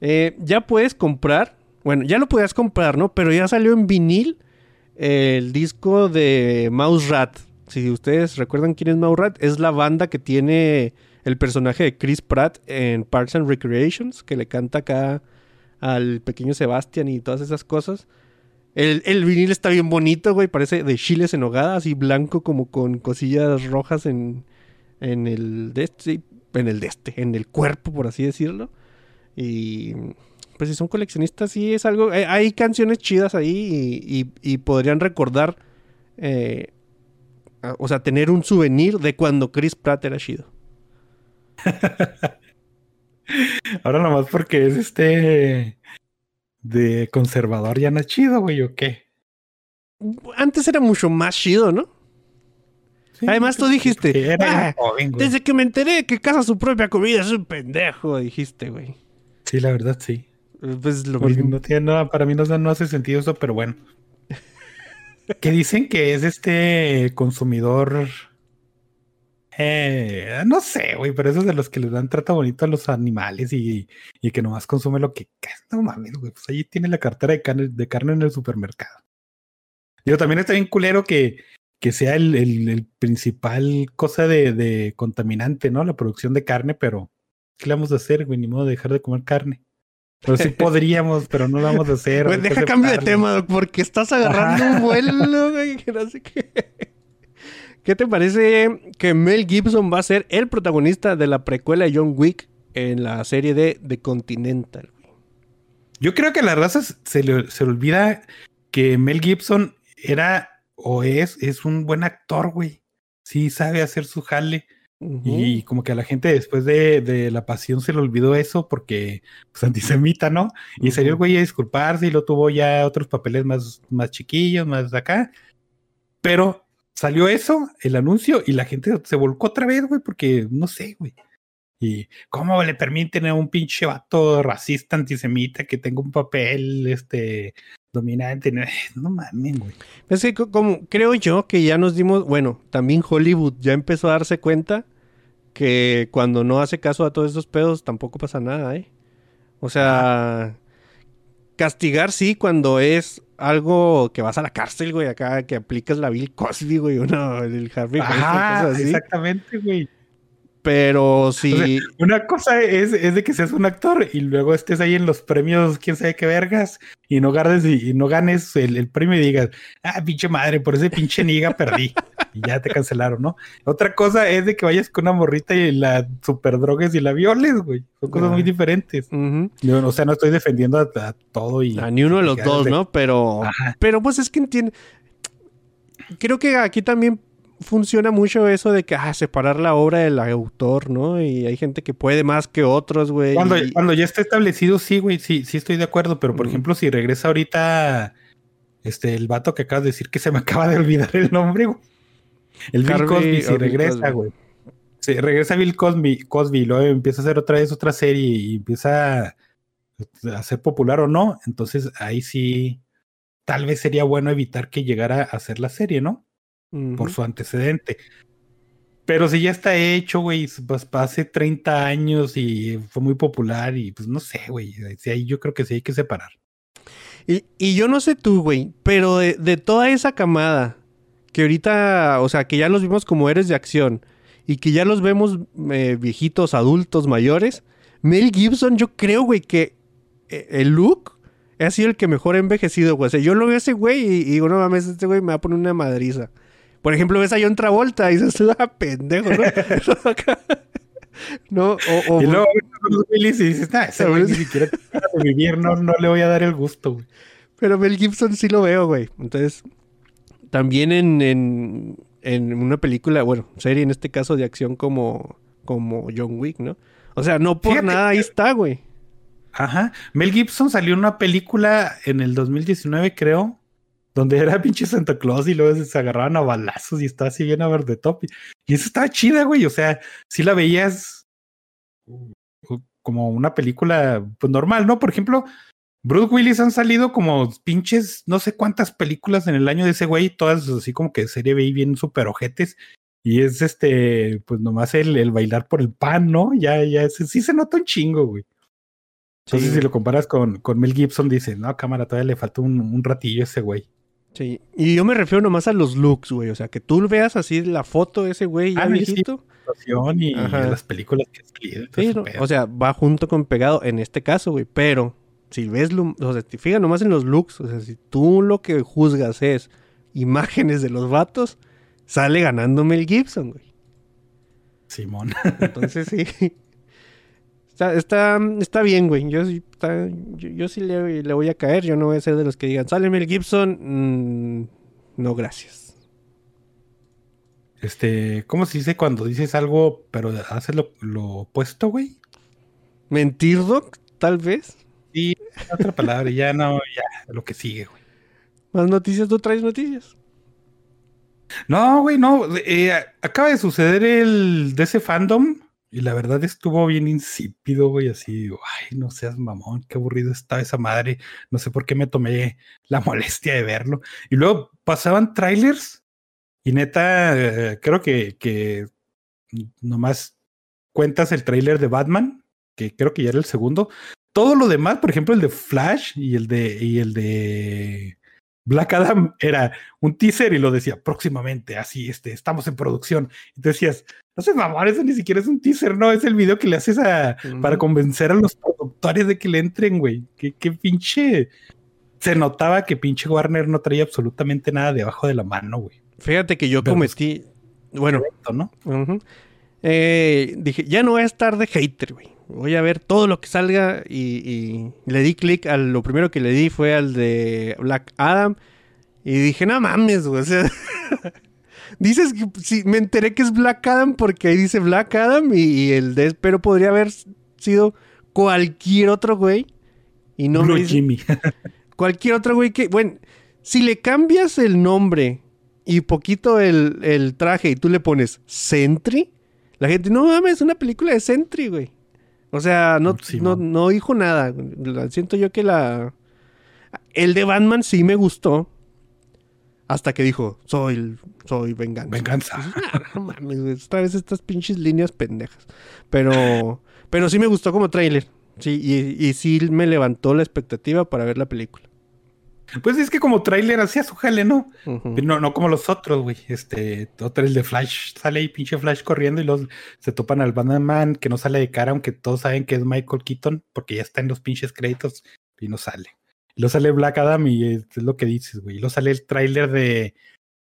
Eh, ya puedes comprar, bueno, ya lo podías comprar, ¿no? Pero ya salió en vinil el disco de Mouse Rat. Si ustedes recuerdan quién es Mouse Rat, es la banda que tiene el personaje de Chris Pratt en Parks and Recreations, que le canta acá al pequeño Sebastian y todas esas cosas. El, vinil está bien bonito, güey. Parece de chiles en hogada, así blanco, como con cosillas rojas en, en el de este, en el de este, en el cuerpo, por así decirlo. Y pues si son coleccionistas, sí es algo. Eh, hay canciones chidas ahí y, podrían recordar. Eh, o sea, tener un souvenir de cuando Chris Pratt era chido. Ahora nomás porque es este. de conservador ya no es chido, güey, o qué. Antes era mucho más chido, ¿no? Además, tú dijiste. Ah, desde que me enteré que caza su propia comida es un pendejo, dijiste, güey. Sí, la verdad, sí. Pues lo No tiene nada, para mí no, no hace sentido eso, pero bueno. que dicen que es este consumidor. Eh, no sé, güey, pero esos de los que les dan trata bonito a los animales y, y que nomás consume lo que. No mames, güey, pues ahí tiene la cartera de carne, de carne en el supermercado. Digo, también está bien culero que, que sea el, el, principal cosa de, de, contaminante, ¿no? La producción de carne, pero ¿Qué le vamos a hacer, güey? Ni modo de dejar de comer carne. Pero sí podríamos, pero no lo vamos a hacer. Güey, deja cambio de tema, porque estás agarrando un vuelo, güey, no sé qué. ¿Qué te parece que Mel Gibson va a ser el protagonista de la precuela de John Wick en la serie de The Continental? Yo creo que a la raza se le, se olvida que Mel Gibson era o es, es un buen actor, güey. Sí sabe hacer su jale. Y como que a la gente después de, de, la pasión se le olvidó eso porque, pues, antisemita, ¿no? Y salió el güey a disculparse y lo tuvo ya otros papeles más, más chiquillos, más de acá. Pero salió eso, el anuncio, y la gente se volcó otra vez, güey, porque no sé, güey. Y cómo le permiten a un pinche vato racista, antisemita, que tenga un papel, este, dominante. No mames, güey. Es que como creo yo que ya nos dimos, bueno, también Hollywood ya empezó a darse cuenta que cuando no hace caso a todos esos pedos tampoco pasa nada, ¿eh? O sea, castigar sí cuando es algo que vas a la cárcel, güey, acá que aplicas la Bill Cosby, güey, uno, el Harvey Ajá, exactamente, güey. Pero si. una cosa es, de que seas un actor y luego estés ahí en los premios, quién sabe qué vergas, y no ganes, y, no ganes el, premio y digas, ah, pinche madre, por ese pinche niga perdí. y ya te cancelaron, ¿no? Otra cosa es de que vayas con una morrita y la super drogues y la violes, güey. Son cosas muy diferentes. o sea, no estoy defendiendo a, todo y. A ni uno de los dos, ¿no? Pero. Pero pues es que entiende. Creo que aquí también funciona mucho eso de que, ah, separar la obra del autor, ¿no? Y hay gente que puede más que otros, güey. Cuando, cuando ya está establecido, sí, güey, sí, sí estoy de acuerdo, pero por ejemplo, si regresa ahorita este, el vato que acabas de decir que se me acaba de olvidar el nombre, güey. El Bill Cosby, si regresa, güey. Si regresa Bill Cosby, Cosby, luego empieza a hacer otra vez otra serie y empieza a ser popular o no, entonces ahí sí, tal vez sería bueno evitar que llegara a hacer la serie, ¿no? Por su antecedente. Pero si ya está hecho, güey, pues hace 30 años y fue muy popular y pues no sé, güey, ahí yo creo que sí hay que separar. Y, y yo no sé tú, güey, pero de, toda esa camada que ahorita, o sea, que ya los vimos como eres de acción y que ya los vemos eh, viejitos, adultos, mayores, Mel Gibson, yo creo, güey, que eh, el look ha sido el que mejor ha envejecido, güey. O sea, yo lo veo a ese güey y, y digo, no mames, este güey me va a poner una madriza. Por ejemplo, ves a John Travolta y dices, ah, pendejo, ¿no? no, o, y luego y dices, nah, ese güey ni siquiera vivir, no, no le voy a dar el gusto, güey. Pero Mel Gibson sí lo veo, güey. Entonces, también en, en, una película, bueno, serie en este caso de acción como, como John Wick, ¿no? O sea, no por nada ahí está, güey. Ajá. Mel Gibson salió en una película en el 2019, creo, donde era pinche Santa Claus y luego se agarraban a balazos y estaba así bien a ver de top. Y eso estaba chida, güey. O sea, si la veías como una película pues normal, ¿no? Por ejemplo, Bruce Willis han salido como pinches no sé cuántas películas en el año de ese güey, todas así como que serie B bien super ojetes. Y es este, pues nomás el, el bailar por el pan, ¿no? Ya, ya, sí se nota un chingo, güey. Entonces, si lo comparas con, con Mel Gibson, dice, no, cámara, todavía le falta un, un ratillo a ese güey. Sí, y yo me refiero nomás a los looks, güey. O sea, que tú veas así la foto de ese güey ya ah, viejito. y las películas que escribe. Sí, o sea, va junto con pegado en este caso, güey. Pero si ves, o sea, te fijas nomás en los looks. O sea, si tú lo que juzgas es imágenes de los vatos, sale ganándome el Gibson, güey. Simón. Entonces sí. Está, está, está bien, güey. Yo, yo, sí le, le, voy a caer. Yo no voy a ser de los que digan, sale Mel Gibson. Mm, no, gracias. Este, ¿cómo se dice cuando dices algo, pero haces lo, lo opuesto, güey? Mentir, Doc, tal vez. Sí, otra palabra, ya no, ya, lo que sigue, güey. ¿Más noticias? ¿Tú traes noticias? No, güey, no. Eh, acaba de suceder el de ese fandom y la verdad estuvo bien insípido, güey, así, ay, no seas mamón, qué aburrido estaba esa madre, no sé por qué me tomé la molestia de verlo. Y luego pasaban trailers y neta, eh, creo que, que nomás cuentas el trailer de Batman, que creo que ya era el segundo. Todo lo demás, por ejemplo, el de Flash y el de, y el de Black Adam era un teaser y lo decía próximamente, así, este, estamos en producción. Y te decías, no sé, mamá, eso ni siquiera es un teaser, no, es el video que le haces a, para convencer a los productores de que le entren, güey. Qué, qué pinche. Se notaba que pinche Warner no traía absolutamente nada debajo de la mano, güey. Fíjate que yo cometí. Bueno, ¿no? Eh, dije, ya no voy a estar de hater, güey. Voy a ver todo lo que salga y, y le di clic a lo primero que le di fue al de Black Adam Y dije, no mames, güey. O sea, dices que sí, me enteré que es Black Adam porque ahí dice Black Adam y, y el de, pero podría haber sido cualquier otro güey. Y no me dice- Jimmy. cualquier otro güey que, bueno, si le cambias el nombre y poquito el, el traje y tú le pones Sentry, la gente, no mames, es una película de Sentry, güey. O sea, no, Sí, no, no dijo nada. Siento yo que la... El de Batman sí me gustó. Hasta que dijo, soy, soy venganza. Venganza. Ah, no mames, güey, otra vez estas pinches líneas pendejas. Pero, pero sí me gustó como tráiler. Sí, y, y sí me levantó la expectativa para ver la película. Pues es que como tráiler hacía su jale, ¿no? No, no como los otros, güey. Este, otro el de Flash, sale ahí pinche Flash corriendo y los se topan al Batman que no sale de cara, aunque todos saben que es Michael Keaton, porque ya está en los pinches créditos y no sale. Y luego sale Black Adam y es, lo que dices, güey. Y luego sale el tráiler de,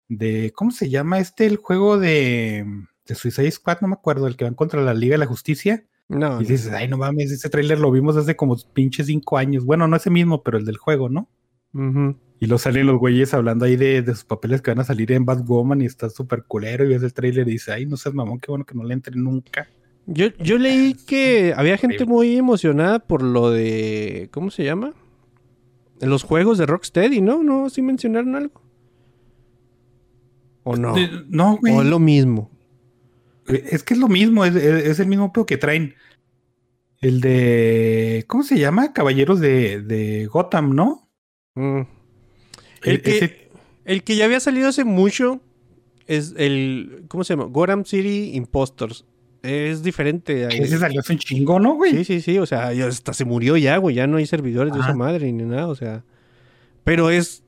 de, ¿cómo se llama este? El juego de, de Suicide Squad, no me acuerdo, el que van contra la Liga de la Justicia. No, Y dices, ay, no mames, ese tráiler lo vimos hace como pinches cinco años. Bueno, no ese mismo, pero el del juego, ¿no? Y luego salen los güeyes hablando ahí de, de sus papeles que van a salir en Batwoman y está súper culero y ves el tráiler y dices, ay, no seas mamón, qué bueno que no le entre nunca. Yo, yo leí que había gente muy emocionada por lo de. ¿Cómo se llama? Los juegos de Rocksteady, ¿no? ¿No? ¿Sí mencionaron algo? ¿O no? No, güey. ¿O es lo mismo? Es que es lo mismo, es, es- es el mismo pedo que traen. El de, ¿cómo se llama? Caballeros de, de Gotham, ¿no? Mm. El que, ese- el que ya había salido hace mucho es el. ¿Cómo se llama? Gotham City Impostors. Es diferente. ese salió hace un chingo, ¿no, güey? Sí, sí, sí. O sea, ya hasta se murió ya, güey. Ya no hay servidores de esa madre ni nada. O sea. Pero es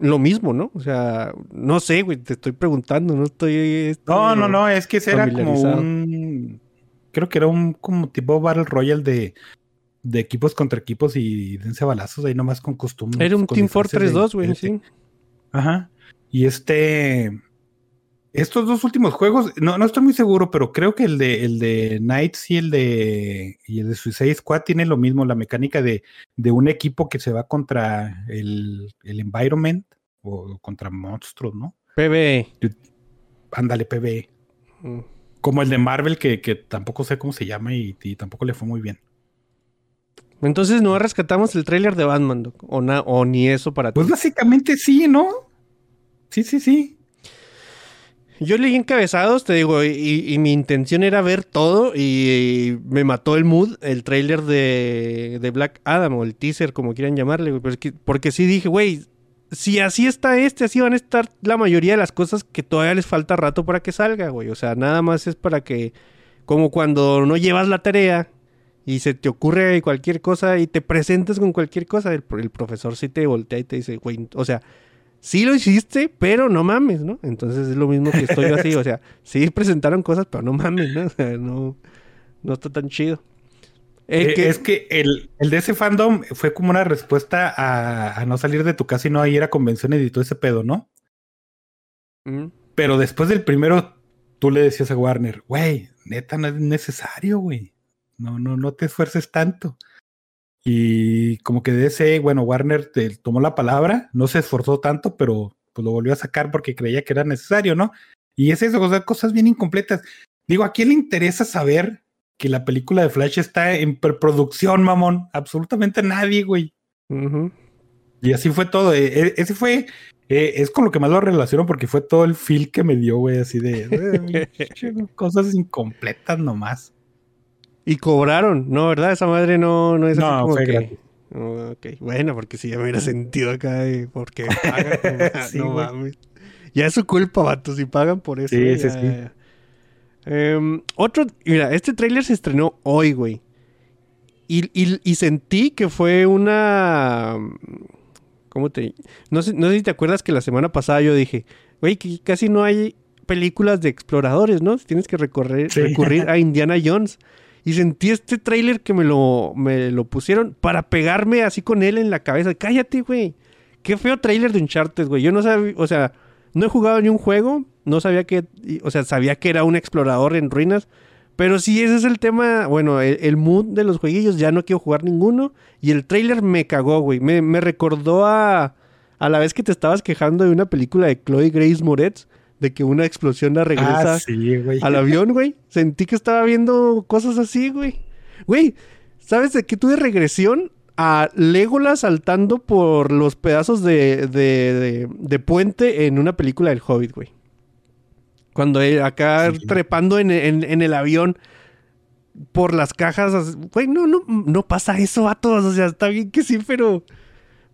lo mismo, ¿no? O sea, no sé, güey. Te estoy preguntando. No estoy. este, No, no, no, es que ese era como un. Creo que era un como tipo Battle Royale de, de equipos contra equipos y dense balazos ahí nomás con costumbres. Era un Team Fortress de- 2, güey. Sí. Ajá. Y este. Estos dos últimos juegos, no, no estoy muy seguro, pero creo que el de el de Knights y el de y el de Suicide Squad tienen lo mismo, la mecánica de, de un equipo que se va contra el, el environment o contra monstruos, ¿no? PB. Ándale, PvE. Mm. Como el de Marvel, que, que tampoco sé cómo se llama y, y tampoco le fue muy bien. Entonces no rescatamos el tráiler de Batman, Doc? o, na- o ni eso para ti. Pues básicamente sí, ¿no? Sí, sí, sí. Yo leí encabezados, te digo, y, y mi intención era ver todo y, me mató el mood, el tráiler de, de Black Adam o el teaser, como quieran llamarle, güey, porque sí dije, güey, si así está este, así van a estar la mayoría de las cosas que todavía les falta rato para que salga, güey. O sea, nada más es para que, como cuando no llevas la tarea y se te ocurre cualquier cosa y te presentas con cualquier cosa, el, el profesor sí te voltea y te dice, güey, o sea, sí lo hiciste, pero no mames, ¿no? Entonces es lo mismo que estoy yo así, o sea, sí presentaron cosas, pero no mames, ¿no? O sea, no, no está tan chido. Eh, que- Es que el, el de ese fandom fue como una respuesta a, a no salir de tu casa y no ir a convenciones y todo ese pedo, ¿no? Mm. Pero después del primero, tú le decías a Warner, güey, neta, no es necesario, güey. No, no, no te esfuerces tanto. Y como que de ese, bueno, Warner te tomó la palabra, no se esforzó tanto, pero pues lo volvió a sacar porque creía que era necesario, ¿no? Y es eso, o sea, cosas bien incompletas. Digo, ¿a quién le interesa saber que la película de Flash está en preproducción, mamón? Absolutamente nadie, güey. Y así fue todo. eh, eh, ese fue, eh, es con lo que más lo relaciono porque fue todo el feel que me dio, güey, así de cosas incompletas nomás. Y cobraron, ¿no? ¿Verdad? Esa madre no, no es así No, como fue que... gratis. Oh, bueno, porque si ya me hubiera sentido acá de porque pagan, no, Sí, no güey. mames. Ya es su culpa, vato, si pagan por eso. Sí, eh, sí, ya, ya. Em, otro, mira, este tráiler se estrenó hoy, güey. Y, y- y sentí que fue una... ¿Cómo te...? No sé, no sé si te acuerdas que la semana pasada yo dije, güey, que casi no hay películas de exploradores, ¿no? Tienes que recorrer, Sí. recurrir a Indiana Jones. Y sentí este tráiler que me lo, me lo pusieron para pegarme así con él en la cabeza. Cállate, güey. Qué feo tráiler de Uncharted, güey. Yo no sabía, o sea, no he jugado ni un juego. No sabía que, o sea, sabía que era un explorador en ruinas. Pero sí, ese es el tema, bueno, el, el mood de los jueguillos. Ya no quiero jugar ninguno. Y el tráiler me cagó, güey. Me, me recordó a, a la vez que te estabas quejando de una película de Chloe Grace Moretz, de que una explosión la regresa Ah, sí, al avión, güey. Sentí que estaba viendo cosas así, güey. Güey, ¿sabes de qué tuve regresión? A Legolas saltando por los pedazos de, de, de- de puente en una película del Hobbit, güey. Cuando él acá Sí. trepando en, en- en el avión por las cajas. as- Güey, no, no, no pasa eso a todos. O sea, está bien que sí, pero.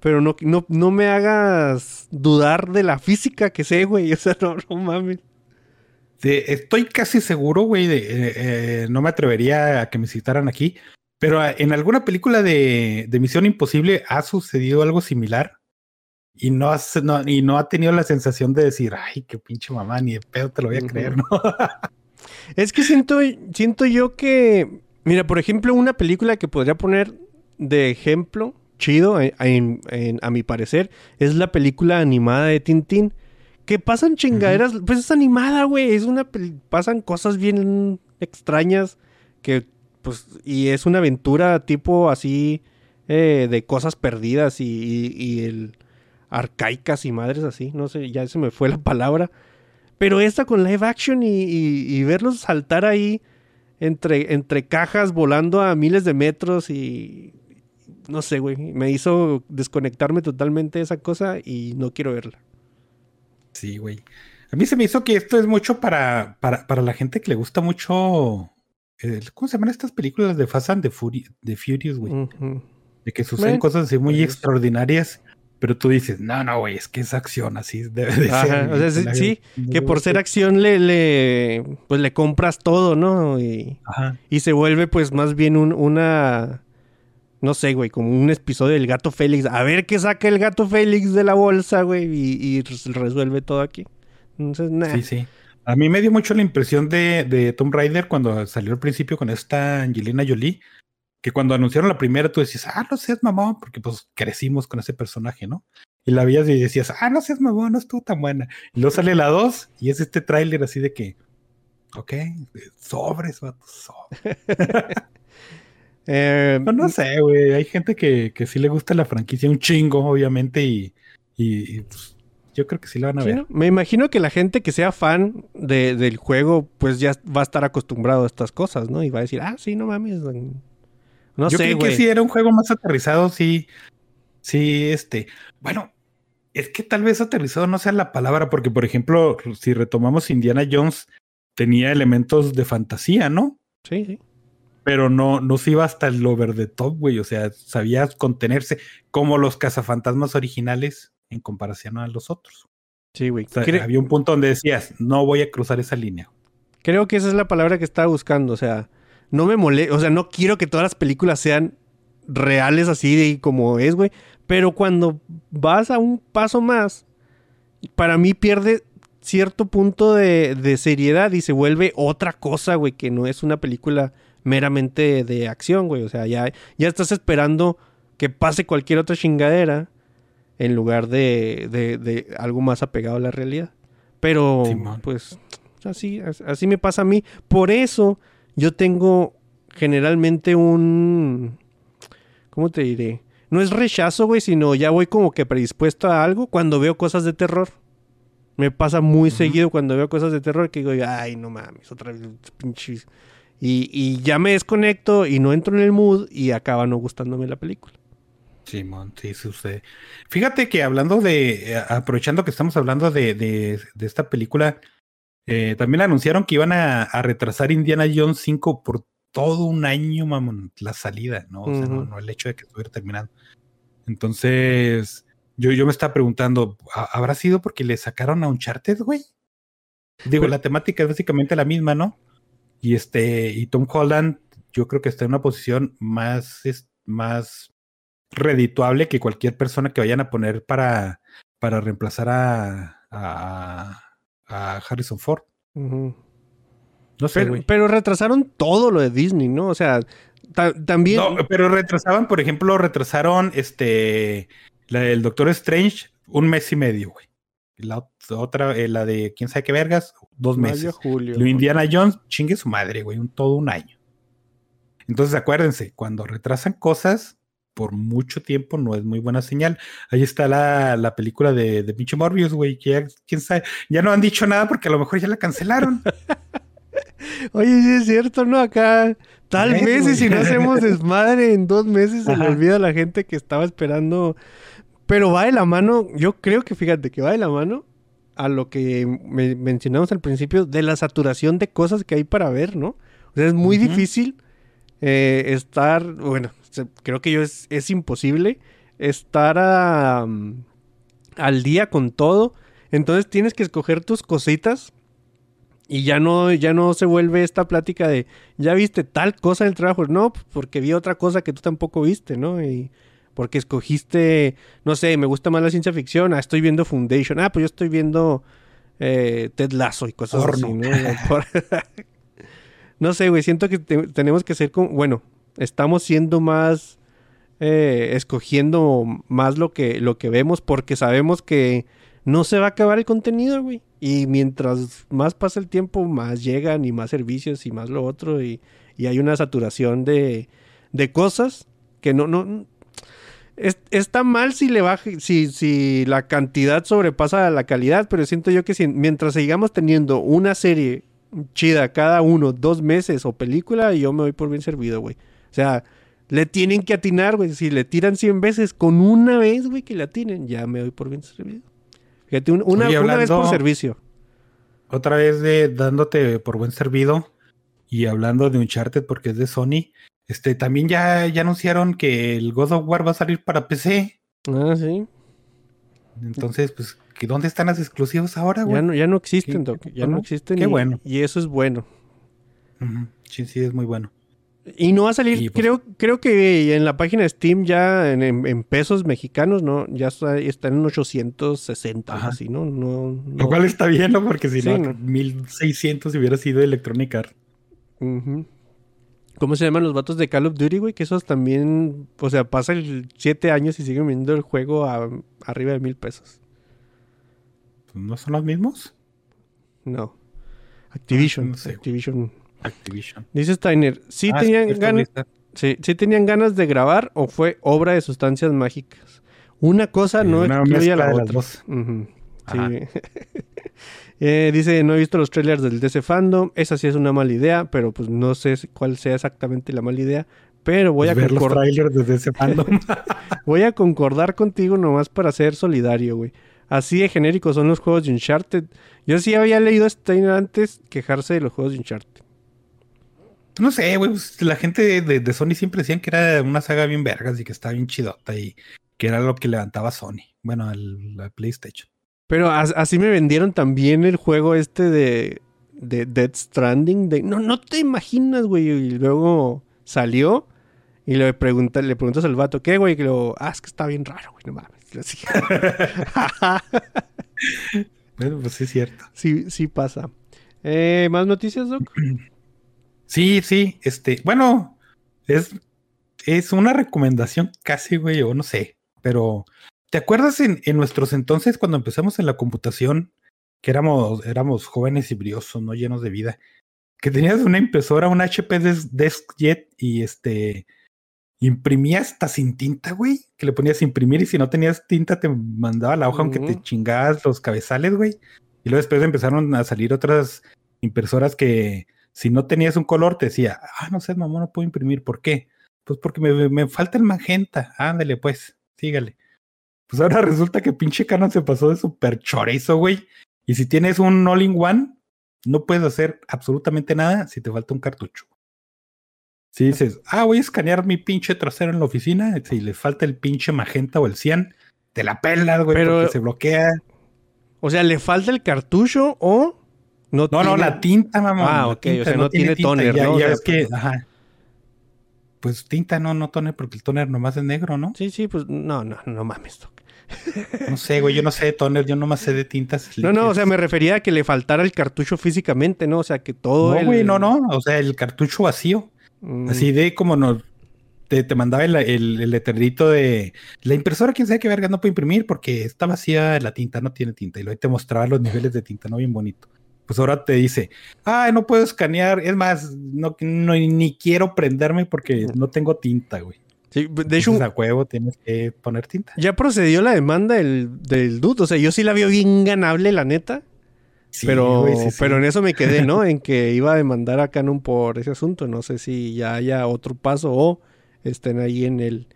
Pero no, no, no me hagas dudar de la física que sé, güey. O sea, no, no mames. Estoy casi seguro, güey, de, eh, eh, no me atrevería a que me citaran aquí, pero ah, en alguna película de, de Misión Imposible ha sucedido algo similar y no, has- no- y no ha tenido la sensación de decir, ay, qué pinche mamá, ni de pedo te lo voy a creer, ¿no? Es que siento, siento yo que, mira, por ejemplo, una película que podría poner de ejemplo, chido, en- en- en- a mi parecer, es la película animada de Tintín. Que pasan chingaderas, pues es animada, güey, es una, pasan cosas bien extrañas que, pues, y es una aventura tipo así eh, de cosas perdidas y, y- y el arcaicas y madres así, no sé, ya se me fue la palabra. Pero esta con live action y, y- y verlos saltar ahí entre, entre cajas volando a miles de metros y no sé, güey, me hizo desconectarme totalmente de esa cosa y no quiero verla. Sí, güey. A mí se me hizo que esto es mucho para, para, para la gente que le gusta mucho. eh, ¿Cómo se llaman estas películas de Fast and the, Furi- the Furious, güey? De que suceden Bueno, cosas así muy pues. extraordinarias, pero tú dices, no, no, güey, es que es acción, así debe de Ajá, ser. o sea, sí, que por ser acción le, le pues le compras todo, ¿no? Y, Ajá. y se vuelve pues más bien un- una no sé, güey, como un episodio del gato Félix. A ver qué saca el gato Félix de la bolsa, güey, y, y res- resuelve todo aquí. Entonces, nah. Sí, sí. A mí me dio mucho la impresión de, de Tomb Raider cuando salió al principio con esta Angelina Jolie, que cuando anunciaron la primera tú decías, ah, no seas mamón, porque pues crecimos con ese personaje, ¿no? Y la veías y decías, ah, no seas mamón, no estuvo tan buena. Y luego sale la 2 y es este tráiler así de que, ok, sobres, vato, sobres. Eh, No, no sé, güey. Hay gente que, que sí le gusta la franquicia un chingo, obviamente, y, y, y, pues, yo creo que sí la van a sí, ver. Me imagino que la gente que sea fan de- del juego, pues ya va a estar acostumbrado a estas cosas, ¿no? Y va a decir, ah, sí, no mames. No yo sé, creo que si era un juego más aterrizado, sí. Sí, este. Bueno, es que tal vez aterrizado no sea la palabra, porque, por ejemplo, si retomamos Indiana Jones, tenía elementos de fantasía, ¿no? Sí, sí. Pero no, no se iba hasta el over the top, güey. O sea, sabía contenerse como los cazafantasmas originales en comparación a los otros. Sí, güey. O sea, Cre- había un punto donde decías, no voy a cruzar esa línea. Creo que esa es la palabra que estaba buscando. O sea, no me molesta. O sea, no quiero que todas las películas sean reales así de como es, güey. Pero cuando vas a un paso más, para mí pierde cierto punto de, de seriedad y se vuelve otra cosa, güey, que no es una película meramente de acción, güey. O sea, ya, ya estás esperando que pase cualquier otra chingadera en lugar de, de- de algo más apegado a la realidad. Pero, pues, así, as- así me pasa a mí. Por eso yo tengo generalmente un... ¿Cómo te diré? No es rechazo, güey, sino ya voy como que predispuesto a algo cuando veo cosas de terror. Me pasa muy seguido cuando veo cosas de terror que digo, ay, no mames, otra vez, pinches. Y, y ya me desconecto y no entro en el mood y acaba no gustándome la película. Simón, sí, sucede. Fíjate que hablando de, eh, aprovechando que estamos hablando de, de, de esta película, eh, también anunciaron que iban a, a retrasar Indiana Jones 5 por todo un año, mamón, la salida, ¿no? O sea, no, el hecho de que estuviera terminando. Entonces, yo, yo me estaba preguntando, ¿ha- ¿habrá sido porque le sacaron a Uncharted, güey? Digo, Pero- la temática es básicamente la misma, ¿no? Y este, y Tom Holland, yo creo que está en una posición más, es, más redituable que cualquier persona que vayan a poner para, para reemplazar a, a, a Harrison Ford. No sé, Pero, pero retrasaron todo lo de Disney, ¿no? O sea, ta- también... No, pero retrasaban, por ejemplo, retrasaron este la del Doctor Strange un mes y medio, güey. La ot- otra, eh, la de quién sabe qué vergas, dos mayo, meses. julio. Lo Indiana Jones, chingue su madre, güey, un todo un año. Entonces acuérdense, cuando retrasan cosas, por mucho tiempo no es muy buena señal. Ahí está la, la película de, de pinche Morbius, güey, que ya, quién sabe, ya no han dicho nada porque a lo mejor ya la cancelaron. Oye, sí es cierto, ¿no? Acá tal vez y si no hacemos desmadre en dos meses se le olvida a la gente que estaba esperando. Pero va de la mano, yo creo que fíjate que va de la mano a lo que me- mencionamos al principio de la saturación de cosas que hay para ver, ¿no? O sea, es muy difícil eh, estar, bueno, creo que yo es, es imposible estar a, mm, al día con todo. Entonces tienes que escoger tus cositas y ya no, ya no se vuelve esta plática de, ya viste tal cosa en el trabajo. No, porque vi otra cosa que tú tampoco viste, ¿no? Y porque escogiste, no sé, me gusta más la ciencia ficción. Ah, estoy viendo Foundation. Ah, pues yo estoy viendo eh, Ted Lasso y cosas Porno. así, ¿no? Por- no sé, güey, siento que te- tenemos que ser como, bueno, estamos siendo más, eh, escogiendo más lo que, lo que vemos porque sabemos que no se va a acabar el contenido, güey. Y mientras más pasa el tiempo, más llegan y más servicios y más lo otro. Y, y hay una saturación de, de cosas que no, no. Es- está mal si le baje, si, si la cantidad sobrepasa la calidad, pero siento yo que si, mientras sigamos teniendo una serie chida cada uno, dos meses o película, yo me voy por bien servido, güey. O sea, le tienen que atinar, güey. Si le tiran 100 veces, con una vez, güey, que le atinen, ya me doy por bien servido. Fíjate, un- una, una vez por servicio. Otra vez de dándote por buen servido y hablando de Uncharted porque es de Sony, este también ya, ya anunciaron que el God of War va a salir para PC. Ah, sí. Entonces, pues, ¿que ¿dónde están las exclusivos ahora, güey? Ya no, ya no existen, Doc. Ya no existen. Qué y, bueno. Y eso es bueno. Ujú, Sí, sí, es muy bueno. Y no va a salir, pues- creo, creo que en la página de Steam ya en, en- pesos mexicanos, ¿no? Ya está, está en 860, Ajá. así, ¿no? no, no. Lo cual está bien, ¿no? Porque si Sí, no, ¿no? 1600 hubiera sido Electronic Arts. Ujú. ¿Cómo se llaman los vatos de Call of Duty, güey? Que esos también, o sea, pasan siete años y siguen vendiendo el juego a arriba de mil pesos. Pues, ¿No son los mismos? No. Activision. Ah, no sé, güey. Activision. Activision. Dice Steiner, ¿sí, Ah, tenían ganas, sí, sí tenían ganas de grabar o fue obra de sustancias mágicas? Una cosa Sí, no excluye a la otra. Ujú, sí. Eh, dice, no he visto los trailers del DC Fandom. Esa sí es una mala idea, pero pues no sé cuál sea exactamente la mala idea. Pero voy a, Pues ver los concor- trailers desde ese fandom. voy a concordar contigo nomás para ser solidario, güey. Así de genéricos son los juegos de Uncharted. Yo sí había leído a Steiner antes quejarse de los juegos de Uncharted. no sé, güey. pues, la gente de, Sony siempre decían que era una saga bien vergas y que estaba bien chidota y que era lo que levantaba a Sony. Bueno, al, al PlayStation. Pero as- así me vendieron también el juego este de, de Dead Stranding. De, no, no te imaginas, güey. Y luego salió y le, pregunta, le preguntas al vato, ¿qué, güey? Que lo, ah, es que está bien raro, güey, no mames. Así. Bueno, pues sí es cierto. sí, sí pasa. Eh, ¿Más noticias, Doc? Sí, sí, este, bueno, es, es una recomendación casi, güey, o no sé, pero ¿te acuerdas en, en nuestros entonces cuando empezamos en la computación, que éramos, éramos jóvenes y briosos, no llenos de vida, que tenías una impresora, un HP Des- DeskJet y este, imprimías hasta sin tinta, güey, que le ponías imprimir y si no tenías tinta te mandaba la hoja aunque te chingabas los cabezales, güey. Y luego después empezaron a salir otras impresoras que si no tenías un color te decía, ah, no sé, mamá, no puedo imprimir. ¿Por qué? Pues porque me, me falta el magenta. Ándale, pues, sígale. Pues ahora resulta que pinche Canon se pasó de súper chorizo, güey. Y si tienes un all-in-one, no puedes hacer absolutamente nada si te falta un cartucho. Si dices, ah, voy a escanear mi pinche trasero en la oficina, si le falta el pinche magenta o el cian, te la pelas, güey, Pero- porque se bloquea. O sea, ¿le falta el cartucho o no No, no, tiene- la tinta, mamá. Ah, ok, o sea, no tiene toner, ya, ¿no? O Ya sea, ves que, ajá. Pues tinta, no, no toner, porque el toner nomás es negro, ¿no? Sí, sí, pues no, no, no mames. No sé, güey, yo no sé de toner, yo nomás sé de tintas. No, no, o sea, me refería a que le faltara el cartucho físicamente, ¿no? O sea, que todo No, el... güey, no, no, o sea, el cartucho vacío. Mm, Así de como nos te, te mandaba el, el, el letrerito de la impresora, quién sabe qué verga no puede imprimir porque está vacía la tinta, no tiene tinta. Y luego te mostraba los niveles de tinta, no bien bonito. Pues ahora te dice, ay, no puedo escanear, es más, no, no- ni quiero prenderme porque no tengo tinta, güey. Sí, de hecho, a huevo tienes que poner tinta. ya procedió la demanda del, del dude. O sea, yo sí la veo bien ganable, la neta. Sí, pero, güey, sí, sí. pero en eso me quedé, ¿no? en que iba a demandar a Canon por ese asunto. No sé si ya haya otro paso o estén ahí en el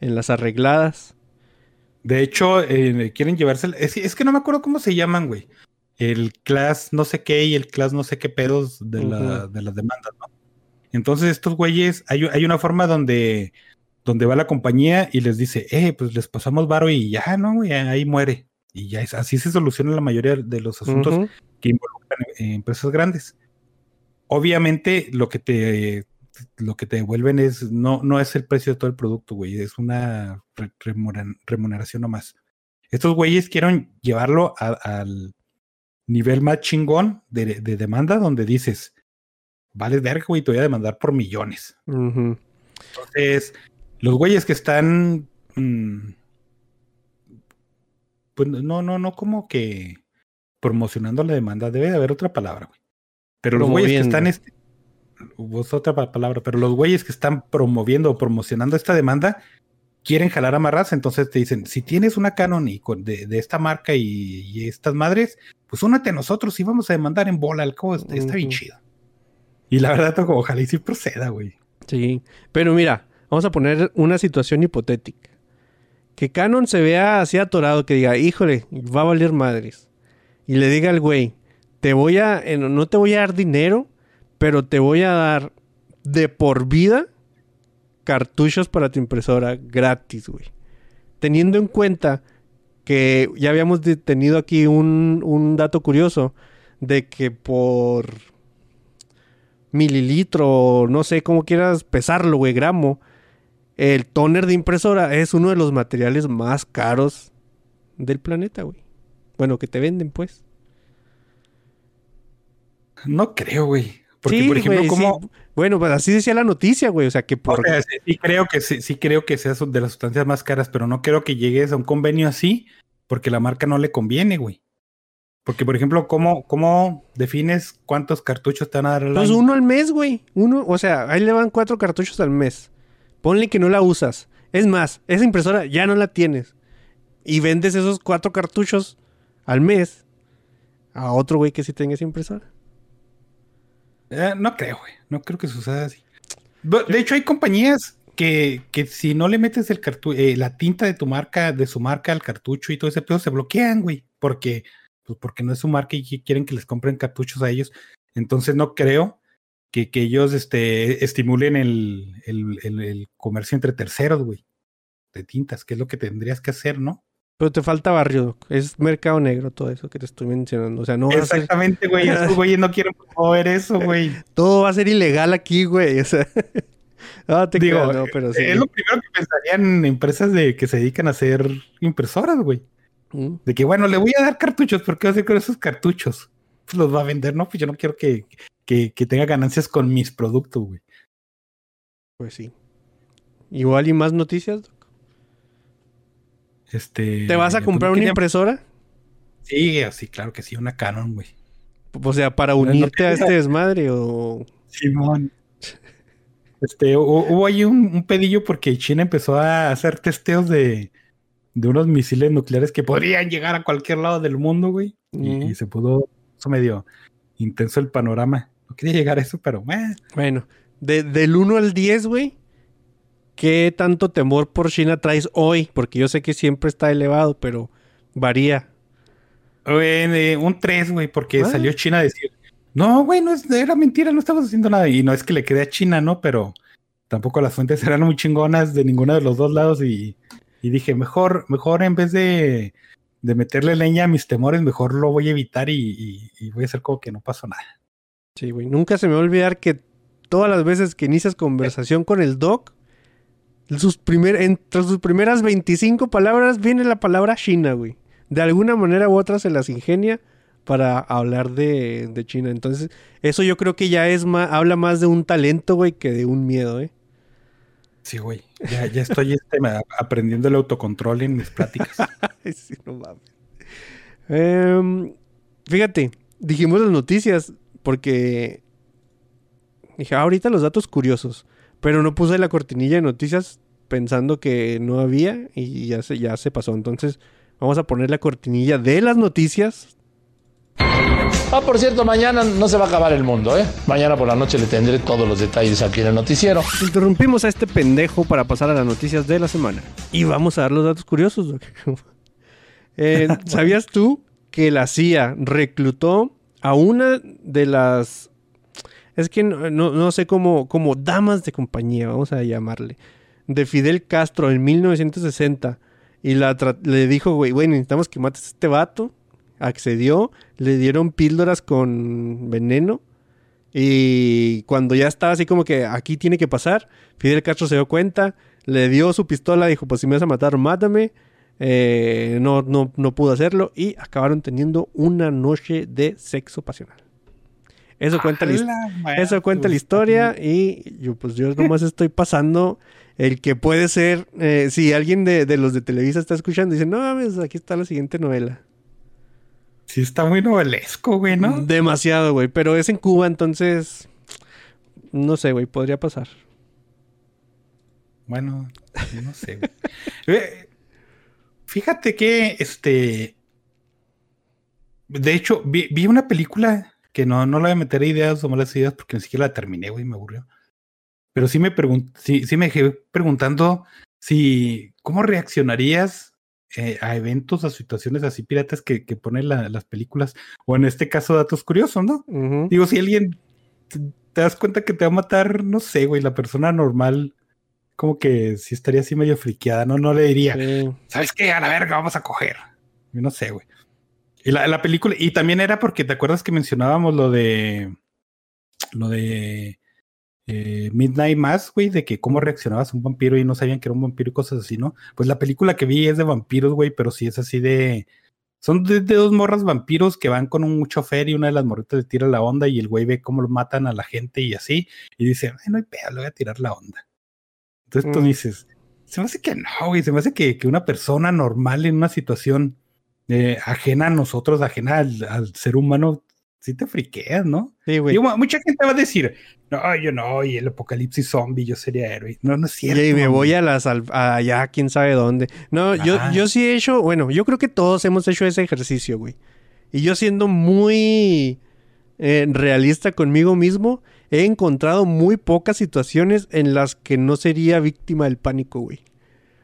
en las arregladas. De hecho, eh, quieren llevarse. Es, es que no me acuerdo cómo se llaman, güey. El class no sé qué y el class no sé qué pedos de, la- de las demandas, ¿no? Entonces, estos güeyes, hay, hay una forma donde, donde va la compañía y les dice, eh, pues les pasamos varo y ya, ¿no, güey? Ahí muere. Y ya es, así se soluciona la mayoría de los asuntos que involucran eh, empresas grandes. Obviamente, lo que te lo que te devuelven es no, no es el precio de todo el producto, güey, es una re- remuneración nomás. Estos güeyes quieren llevarlo a- al nivel más chingón de, de demanda donde dices, vale verga, güey, te voy a demandar por millones. Entonces, los güeyes que están. mm, pues no, no, no como que promocionando la demanda, debe de haber otra palabra, güey. Pero los güeyes que están. Promoviendo. este- es otra pa- palabra, pero los güeyes que están promoviendo o promocionando esta demanda quieren jalar amarras, entonces te dicen: si tienes una Canon y con- de, de esta marca y, y estas madres, pues únete a nosotros y vamos a demandar en bola. Al cabo está, está bien Ujú. chido. Y la verdad, ojalá y sí proceda, güey. Sí, pero mira, vamos a poner una situación hipotética. Que Canon se vea así atorado, que diga, híjole, va a valer madres. Y le diga al güey, te voy a, no- te voy a dar dinero, pero te voy a dar de por vida cartuchos para tu impresora gratis, güey. Teniendo en cuenta que ya habíamos tenido aquí un, un dato curioso de que por mililitro, no sé cómo quieras pesarlo, güey, gramo, el toner de impresora es uno de los materiales más caros del planeta, güey. Bueno, que te venden, pues. No creo, güey. Porque, Sí, por ejemplo, güey, como. sí. Bueno, pues así decía la noticia, güey. O sea, que por... O sea, sí, sí creo que sí, sí creo que sea de las sustancias más caras, pero no creo que llegues a un convenio así porque la marca no le conviene, güey. Porque, por ejemplo, ¿cómo, cómo defines cuántos cartuchos te van a dar al Pues año? uno al mes, güey. Uno, o sea, ahí le van cuatro cartuchos al mes. Ponle que no la usas. Es más, esa impresora ya no la tienes. Y vendes esos cuatro cartuchos al mes a otro güey que sí tenga esa impresora. Eh, no creo, güey. No creo que suceda así. De hecho, hay compañías que, que si no le metes el eh, la tinta de tu marca, de su marca al cartucho y todo ese pedo, se bloquean, güey. Porque, pues porque no es su marca y quieren que les compren cartuchos a ellos. Entonces no creo que, que ellos este, estimulen el, el, el- el comercio entre terceros, güey. De tintas, que es lo que tendrías que hacer, ¿no? Pero te falta barrio, Doc. Es mercado negro todo eso que te estoy mencionando. O sea, no ser, Exactamente, güey. Estos güeyes no quieren promover eso, güey. todo va a ser ilegal aquí, güey. O sea, no te Digo, creas, no, pero sí. es lo primero que pensarían empresas de que se dedican a hacer impresoras, güey. Mm. De que, bueno, le voy a dar cartuchos, ¿por qué va a hacer con esos cartuchos? Pues los va a vender, ¿no? Pues yo no quiero que, que, que tenga ganancias con mis productos, güey. Pues sí. Igual y más noticias. Doc? Este. ¿Te vas a comprar una quería- impresora? Sí, sí, claro que sí, una Canon, güey. O sea, para no unirte a este desmadre o... Simón. Este, hu- hubo ahí un, un pedillo porque China empezó a hacer testeos de, de unos misiles nucleares que podrían llegar a cualquier lado del mundo, güey. Y, y se pudo, eso medio intenso el panorama. No quería llegar a eso, pero eh, Bueno, de- del 1 al 10, güey, ¿qué tanto temor por China traes hoy? Porque yo sé que siempre está elevado, pero varía. Eh, un 3, güey, porque Ah. salió China a decir, no, güey, no es, era mentira, no estamos haciendo nada. Y no es que le quede a China, ¿no? Pero tampoco las fuentes eran muy chingonas de ninguno de los dos lados y, y dije, mejor, mejor en vez de, de meterle leña a mis temores, mejor lo voy a evitar y, y- y voy a hacer como que no pasó nada. Sí, güey. Nunca se me va a olvidar que todas las veces que inicias conversación con el doc, sus primer, entre sus primeras 25 palabras viene la palabra China, güey. De alguna manera u otra se las ingenia para hablar de, de China. Entonces, eso yo creo que ya es más, habla más de un talento, güey, que de un miedo, ¿eh? Sí, güey, ya, ya estoy este, aprendiendo el autocontrol en mis pláticas. Sí, no mames. Em, fíjate, dijimos las noticias porque dije, "Ah, ahorita los datos curiosos, pero no puse la cortinilla de noticias pensando que no había y ya se, ya se pasó. Entonces, vamos a poner la cortinilla de las noticias. Ah, por cierto, mañana no se va a acabar el mundo, ¿eh? Mañana por la noche le tendré todos los detalles aquí en el noticiero. Interrumpimos a este pendejo para pasar a las noticias de la semana. Y vamos a dar los datos curiosos. Eh, ¿Sabías tú que la CIA reclutó a una de las... Es que no, no- sé cómo, como damas de compañía, vamos a llamarle, de Fidel Castro en 1960. Y la le dijo, güey, güey, necesitamos que mates a este vato. Accedió, le dieron píldoras con veneno. Y cuando ya estaba así como que aquí tiene que pasar, Fidel Castro se dio cuenta, le dio su pistola, dijo, pues si me vas a matar, mátame. Eh, no, no, no pudo hacerlo y acabaron teniendo una noche de sexo pasional. Eso cuenta, la, eso cuenta la historia y yo pues yo nomás estoy pasando el que puede ser, eh, si alguien de, de los de Televisa está escuchando, dice, no mames, aquí está la siguiente novela. Sí, está muy novelesco, güey, ¿no? Demasiado, güey, pero es en Cuba, entonces, no sé, güey, podría pasar. Bueno, no sé. güey. Fíjate que, este... De hecho, vi, vi una película que no, no la voy a meter ideas o malas ideas porque ni siquiera la terminé, güey, me aburrió. Pero sí me sí, sí me dejé preguntando si... ¿Cómo reaccionarías eh, a eventos, a situaciones así piratas que, que ponen la- las películas? O en este caso, datos curiosos, ¿no? Digo, si alguien te das cuenta que te va a matar, no sé, güey, la persona normal, como que sí estaría así medio friqueada, ¿no? No le diría, Sí. ¿sabes qué? A la verga, vamos a coger. Yo no sé, güey. Y la, la película, y también era porque te acuerdas que mencionábamos lo de lo de eh, Midnight Mass, güey, de que cómo reaccionabas a un vampiro y no sabían que era un vampiro y cosas así, ¿no? Pues la película que vi es de vampiros, güey, pero sí es así de. Son de, de dos morras vampiros que van con un chofer y una de las morritas le tira la onda y el güey ve cómo lo matan a la gente y así. Y dice, ay, no hay pedo, le voy a tirar la onda. Entonces tú Mm. dices, se me hace que no, güey, se me hace que, que una persona normal en una situación eh, ajena a nosotros, ajena al, al ser humano, sí te friqueas, ¿no? Sí, güey. Mu- mucha gente va a decir, no, yo no, y el apocalipsis zombie, yo sería héroe. No, no es cierto. Y me voy a las allá, quién sabe dónde. No, yo, yo sí he hecho, bueno, yo creo que todos hemos hecho ese ejercicio, güey. Y yo siendo muy eh, realista conmigo mismo, he encontrado muy pocas situaciones en las que no sería víctima del pánico, güey.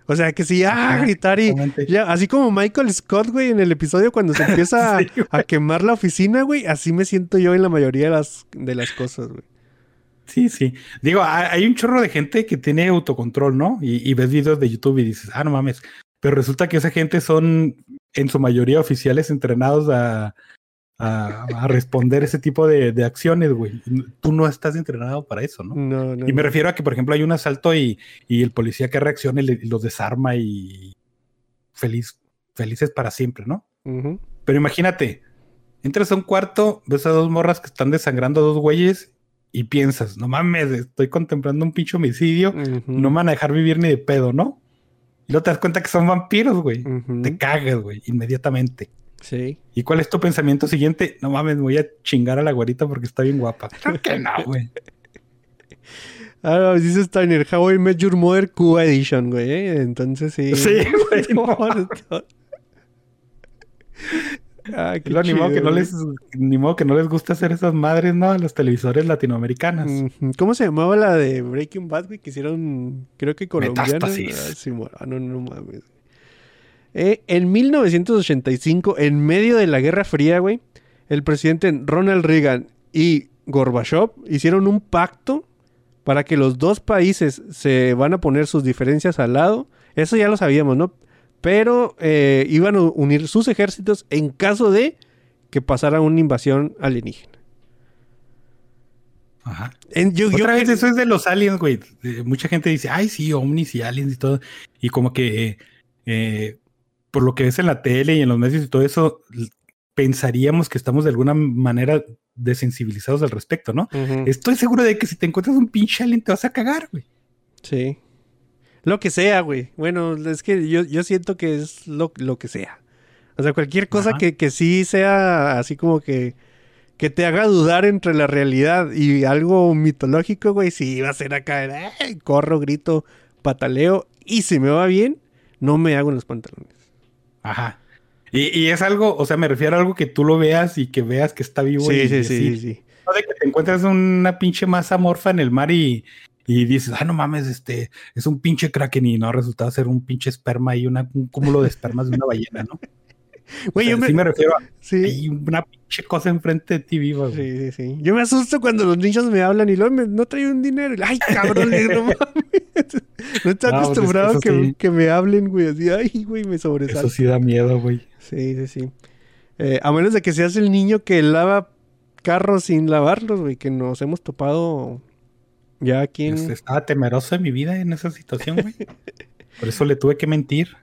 O sea, que si, ah, gritar y... Ya, así como Michael Scott, güey, en el episodio cuando se empieza a- Sí, quemar la oficina, güey, así me siento yo en la mayoría de las, de las cosas, güey. Sí, sí. Digo, ha- hay un chorro de gente que tiene autocontrol, ¿no? Y, y ves videos de YouTube y dices, ah, no mames. Pero resulta que esa gente son, en su mayoría, oficiales entrenados a, a, a responder ese tipo de, de acciones, güey. Tú no estás entrenado para eso, ¿no? No, no. Y me refiero a que, por ejemplo, hay un asalto y, y el policía que reacciona y le- y los desarma y feliz, felices para siempre, ¿no? Pero imagínate, entras a un cuarto, ves a dos morras que están desangrando a dos güeyes y piensas, no mames, estoy contemplando un pinche homicidio, no me van a dejar vivir ni de pedo, ¿no? Y luego te das cuenta que son vampiros, güey. Te cagas, güey, inmediatamente. Sí. ¿Y cuál es tu pensamiento siguiente? No mames, me voy a chingar a la güerita porque está bien guapa. Claro que no, güey. Ah, dice Steiner, How I Met Your Mother Cuba Edition, güey. ¿eh? Entonces sí. Sí, güey. No. Ah, qué Lo ni modo chido, que no les, ni modo que no les gusta hacer esas madres, ¿no? A los televisores latinoamericanas. ¿Cómo se llamaba la de Breaking Bad, güey? Que hicieron, creo que colombiana. Metástasis. Ah, sí, ah, no, no mames. Eh, en 1985, en medio de la Guerra Fría, güey, el presidente Ronald Reagan y Gorbachev hicieron un pacto para que los dos países se van a poner sus diferencias al lado. Eso ya lo sabíamos, ¿no? Pero eh, iban a unir sus ejércitos en caso de que pasara una invasión alienígena. Ajá. En- yo- yo Otra vez cre- eso es de los aliens, güey. Eh, Mucha gente dice, ay, sí, ovnis y aliens y todo. Y como que eh, por lo que ves en la tele y en los medios y todo eso, pensaríamos que estamos de alguna manera desensibilizados al respecto, ¿no? Estoy seguro de que si te encuentras un pinche alien te vas a cagar, güey. Sí. Lo que sea, güey. Bueno, es que yo, yo siento que es lo, lo que sea. O sea, cualquier cosa que, que sí sea así como que, que te haga dudar entre la realidad y algo mitológico, güey, sí va a ser acá, "Ay", corro, grito, pataleo y si me va bien, no me hago en los pantalones. Ajá. Y, y es algo, o sea, me refiero a algo que tú lo veas y que veas que está vivo. Sí, y sí, sí, decir, sí. No de que te encuentras una pinche masa morfa en el mar y, y dices, ah, no mames, este es un pinche kraken y no resultado ser un pinche esperma y una, un cúmulo de espermas de una ballena, ¿no? Güey, O sea, yo me... sí me refiero a sí. hay una pinche cosa enfrente de ti viva, güey. Sí, sí, sí. Yo me asusto cuando los niños me hablan y luego me, no traigo un dinero. Ay, cabrón, no mames. No está No, pues, acostumbrado es que que, eso sí. que me hablen, güey. Así, ay, güey, me Eso sobresalta. sí da miedo, güey. Sí, sí, sí. Eh, a menos de que seas el niño que lava carros sin lavarlos, güey, que nos hemos topado ya aquí en... Este, Estaba temeroso de mi vida en esa situación, güey. Por eso le tuve que mentir.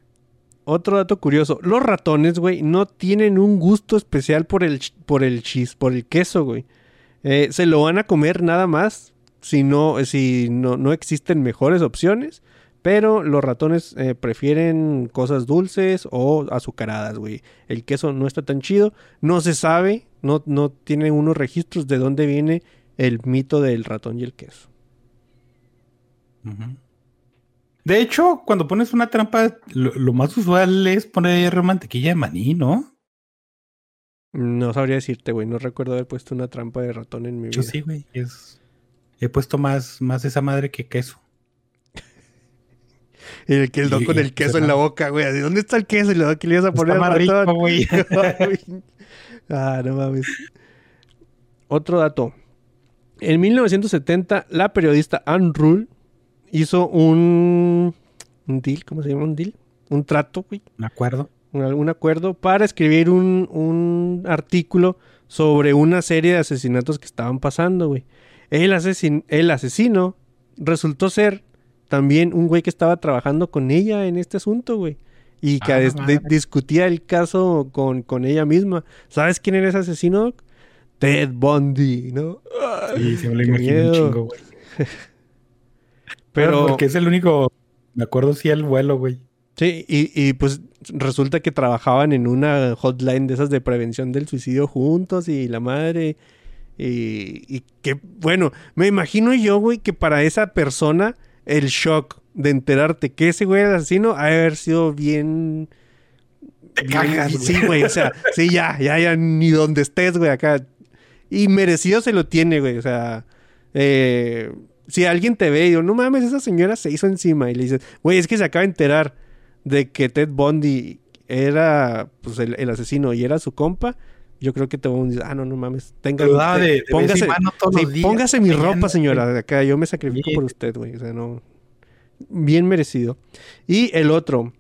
Otro dato curioso, los ratones, güey, no tienen un gusto especial por el, por el cheese, por el queso, güey. Eh, se lo van a comer nada más si no, si no, existen mejores opciones. Pero los ratones eh, prefieren cosas dulces o azucaradas, güey. El queso no está tan chido. No se sabe, no, no tiene unos registros de dónde viene el mito del ratón y el queso. Ujú. De hecho, cuando pones una trampa, lo, lo más usual es poner mantequilla de maní, ¿no? No sabría decirte, güey. No recuerdo haber puesto una trampa de ratón en mi vida. Yo sí, güey. Es... He puesto más, más esa madre que queso. Y el que el don con el queso en la boca, güey. ¿Dónde está el queso? Y le que le ibas a poner Está más rico, ratón. güey. ah, no mames. Otro dato. En 1970, la periodista Anne Rule hizo un, un deal, ¿cómo se llama? Un deal, un trato, güey, ¿De acuerdo? un, un acuerdo para escribir un, un artículo sobre una serie de asesinatos que estaban pasando, güey. El, asesin- el asesino resultó ser también un güey que estaba trabajando con ella en este asunto, güey. Y que Ah, discutía el caso con, con ella misma. ¿Sabes quién era ese asesino? Ted Bundy, ¿no? Sí, se me lo un chingo, güey. Pero, Porque es el único. Me acuerdo sí el vuelo, güey. Sí, y, y, pues resulta que trabajaban en una hotline de esas de prevención del suicidio juntos y la madre. Y, y que, bueno, me imagino yo, güey, que para esa persona el shock de enterarte que ese güey era asesino ha de haber sido bien... Te cagas, güey. Sí, güey, o sea, sí, ya, ya, ya, ni donde estés, güey, acá. Y merecido se lo tiene, güey, o sea... eh, si alguien te ve y digo, no mames, esa señora se hizo encima y le dices, güey, es que se acaba de enterar de que Ted Bundy era pues el, el asesino y era su compa, yo creo que te voy a decir, ah, no, no mames, tenga, te- de- póngase, sí, días, póngase mi ropa, señora, de acá, yo me sacrifico por usted, güey, o sea, no, bien merecido. Y el otro,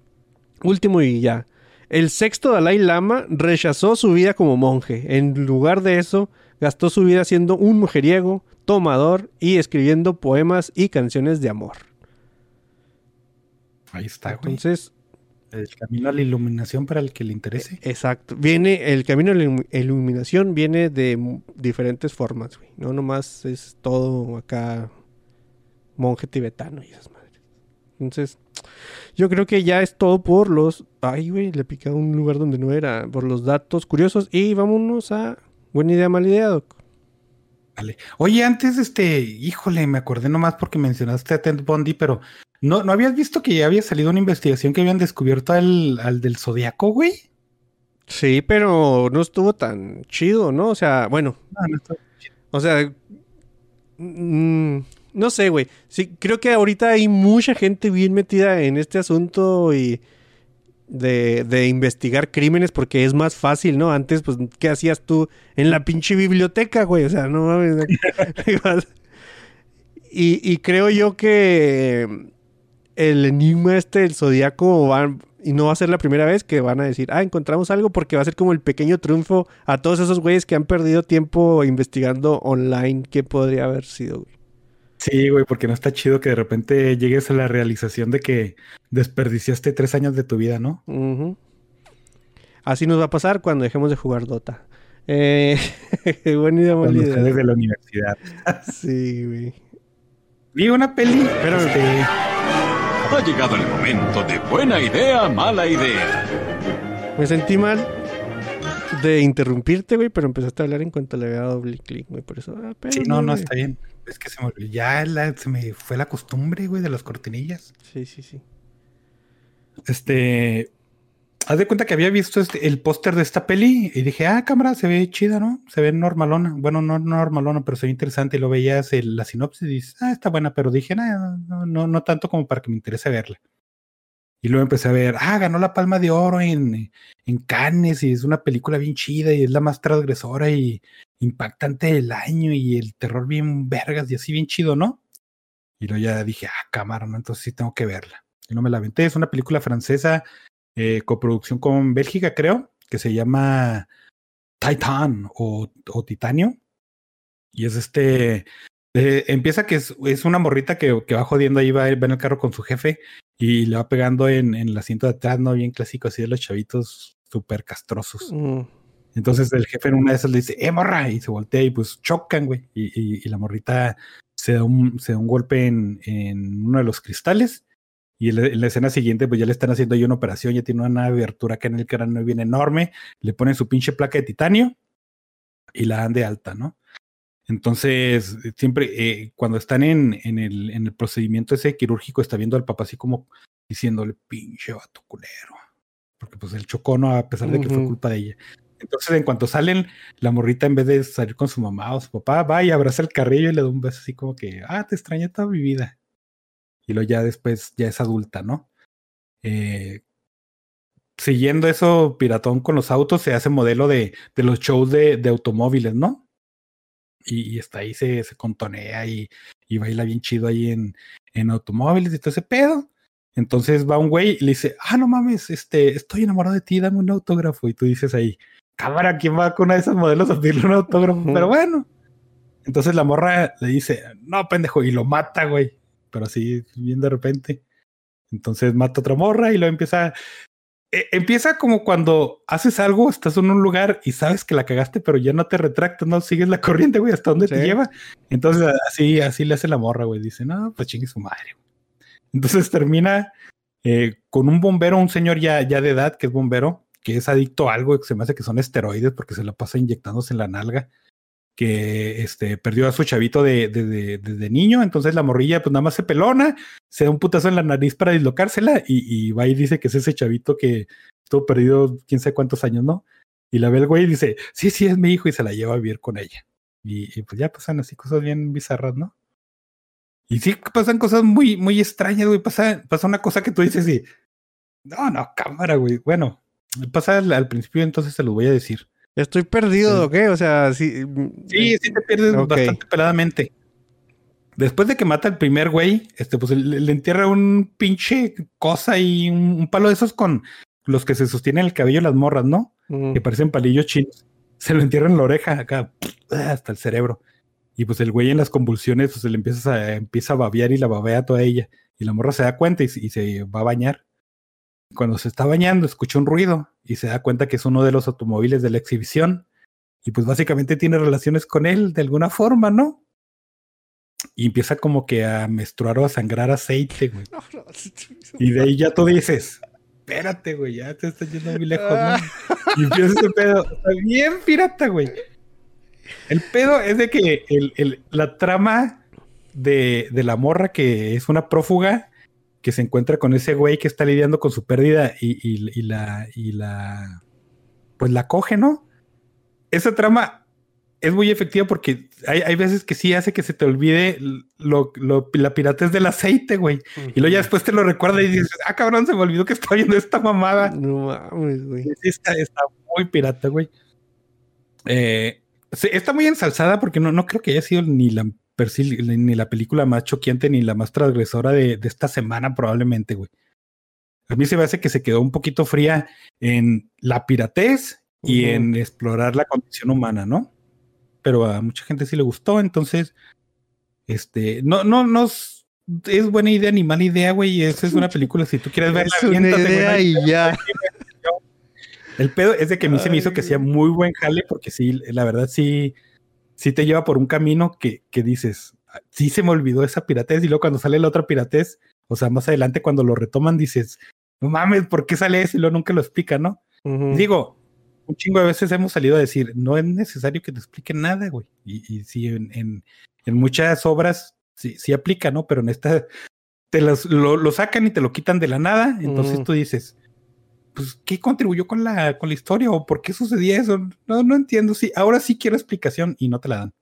último y ya, el sexto Dalai Lama rechazó su vida como monje, en lugar de eso, gastó su vida siendo un mujeriego, tomador y escribiendo poemas y canciones de amor. Ahí está, güey. Entonces, El camino a la iluminación para el que le interese. Exacto. Viene, el camino de la ilum- iluminación viene de diferentes formas, güey. No nomás es todo acá monje tibetano y esas madres. Entonces, yo creo que ya es todo por los... Ay, güey, le pica a un lugar donde no era. Por los datos curiosos. Y vámonos a... Buena idea, mala idea, Doc. Vale. Oye, antes, este, híjole, me acordé nomás porque mencionaste a Ted Bundy, pero ¿no, ¿no habías visto que ya había salido una investigación que habían descubierto al, al del Zodíaco, güey? Sí, pero no estuvo tan chido, ¿no? O sea, bueno, No, no está- O sea, mm, no sé, güey. Sí, creo que ahorita hay mucha gente bien metida en este asunto y de, de investigar crímenes porque es más fácil, ¿no? Antes, pues, ¿qué hacías tú en la pinche biblioteca, güey? O sea, no mames. Y, y creo yo que el enigma este del zodiaco va, y no va a ser la primera vez que van a decir, ah, encontramos algo porque va a ser como el pequeño triunfo a todos esos güeyes que han perdido tiempo investigando online qué podría haber sido, güey. Sí, güey, porque no está chido que de repente llegues a la realización de que desperdiciaste tres años de tu vida, ¿no? Ujú. Así nos va a pasar cuando dejemos de jugar Dota. Eh, buena idea, buena Cuando idea. de la universidad. Sí, güey. Vi una peli, pero este, Ha llegado el momento de buena idea, mala idea. Me sentí mal de interrumpirte, güey, pero empezaste a hablar en cuanto le había dado doble clic, güey. Por eso, ah, sí, no, no, está bien. Es que se me. Ya la- se me fue la costumbre, güey, de las cortinillas. Sí, sí, sí. este, haz de cuenta que había visto este- el póster de esta peli y dije, ah, cámara, se ve chida, ¿no? Se ve normalona. Bueno, no normalona, pero se ve interesante. Y lo veías el- la sinopsis y dices, ah, está buena, pero dije, "Nah, no, no, no tanto como para que me interese verla. Y luego empecé a ver, ah, ganó la Palma de Oro en, en Cannes y es una película bien chida y es la más transgresora y impactante del año y el terror bien vergas y así bien chido, ¿no? Y luego ya dije, ah, cámara, ¿no? Entonces sí tengo que verla. Y no me la aventé. Es una película francesa, eh, coproducción con Bélgica, creo, que se llama Titan o, o Titanio. Y es este. eh, empieza que es, es una morrita que, que va jodiendo ahí, va, va en el carro con su jefe y le va pegando en, en el asiento de atrás, ¿no? Bien clásico, así de los chavitos súper castrosos. Mm. Entonces el jefe en una de esas le dice, ¡eh, morra! Y se voltea y pues chocan, güey. Y, y- y la morrita se da un, se da un golpe en, en uno de los cristales. Y en la, en la escena siguiente, pues ya le están haciendo ahí una operación, ya tiene una abertura acá en el cráneo bien enorme. Le ponen su pinche placa de titanio y la dan de alta, ¿no? Entonces, siempre eh, cuando están en, en, el, en el procedimiento ese quirúrgico, está viendo al papá así como diciéndole, pinche vato culero. Porque pues él chocó, ¿no? A pesar de que fue culpa de ella. Entonces, en cuanto salen, la morrita, en vez de salir con su mamá o su papá, va y abraza el carrillo y le da un beso así como que, ah, te extrañé toda mi vida. Y luego ya después, ya es adulta, ¿no? Eh, siguiendo eso, Piratón con los autos, se hace modelo de, de los shows de, de automóviles, ¿no? Y, y está ahí, se, se contonea y, y baila bien chido ahí en, en automóviles y todo ese pedo. Entonces va un güey y le dice, ah, no mames, este, estoy enamorado de ti, dame un autógrafo. Y tú dices ahí, cámara, ¿quién va con una de esas modelos a pedirle un autógrafo? Pero bueno. Entonces la morra le dice, no, pendejo, y lo mata, güey. Pero así, bien de repente. Entonces mata a otra morra y lo empieza. Eh, empieza como cuando haces algo, estás en un lugar y sabes que la cagaste, pero ya no te retractas, no sigues la corriente, güey, hasta dónde te lleva. Entonces así, así le hace la morra, güey. Dice, no, pues chingue su madre. güey". Entonces termina eh, con un bombero, un señor ya, ya de edad que es bombero, que es adicto a algo que se me hace que son esteroides porque se lo pasa inyectándose en la nalga que este, perdió a su chavito de, de, de- desde niño, entonces la morrilla pues nada más se pelona, se da un putazo en la nariz para dislocársela y, y va y dice que es ese chavito que estuvo perdido quién sabe cuántos años, ¿no? Y la ve el güey y dice, sí, sí, es mi hijo y se la lleva a vivir con ella. Y, y, pues ya pasan así cosas bien bizarras, ¿no? Y sí pasan cosas muy, muy extrañas, güey. Pasa, pasa una cosa que tú dices y, no, no, cámara, güey. Bueno, pasa al, al principio, entonces se lo voy a decir. Estoy perdido, Sí. ¿o qué? O sea, sí. Sí, sí te pierdes Ok. bastante peladamente. Después de que mata al primer güey, este, pues le, le entierra un pinche cosa y un, un palo de esos con los que se sostienen el cabello las morras, ¿no? Mm. Que parecen palillos chinos. Se lo entierra en la oreja, acá, hasta el cerebro. Y pues el güey en las convulsiones, pues se le empieza a, empieza a babear y la babea a toda ella. Y la morra se da cuenta y se va a bañar. Cuando se está bañando, escucha un ruido y se da cuenta que es uno de los automóviles de la exhibición. Y pues básicamente tiene relaciones con él de alguna forma, ¿no? Y empieza como que a menstruar o a sangrar aceite, güey. Y de ahí ya tú dices, espérate, güey, ya te estás yendo muy lejos, ¿no? Y empieza ese pedo. Está bien pirata, güey. El pedo es de que el, el- la trama de, de la morra que es una prófuga que se encuentra con ese güey que está lidiando con su pérdida y, y- y la y la pues la coge, ¿no? Esa trama es muy efectiva porque hay, hay veces que sí hace que se te olvide lo, lo- la piratez del aceite, güey. Y luego ya después te lo recuerda y dices, ah, cabrón, se me olvidó que estaba viendo esta mamada. No mames, güey. Sí, está, está muy pirata, güey. Eh, está muy ensalzada porque no, no creo que haya sido ni la, persil- ni la película más choqueante ni la más transgresora de, de esta semana, probablemente, güey. A mí se me hace que se quedó un poquito fría en la piratez y en explorar la condición humana, ¿no? Pero a mucha gente sí le gustó, entonces, este, no, no, no es buena idea ni mala idea, güey. Esa es una película, si tú quieres verla, Es una idea y ya. el pedo es de que a mí se me hizo que hacía muy buen jale, porque sí, la verdad sí, sí te lleva por un camino que, que dices, "Ah, sí se me olvidó esa piratez, y luego cuando sale la otra piratez, o sea, más adelante cuando lo retoman, dices, no mames, ¿por qué sale eso? Y luego nunca lo explica, ¿no? Digo, un chingo de veces hemos salido a decir, no es necesario que te expliquen nada, güey. Y, y sí, en, en, en muchas obras sí, sí aplica, ¿no? Pero en esta te las- lo, lo sacan y te lo quitan de la nada. Entonces tú dices, pues, ¿qué contribuyó con la, con la historia? ¿O por qué sucedía eso? No, no entiendo. Sí, ahora sí quiero explicación y no te la dan.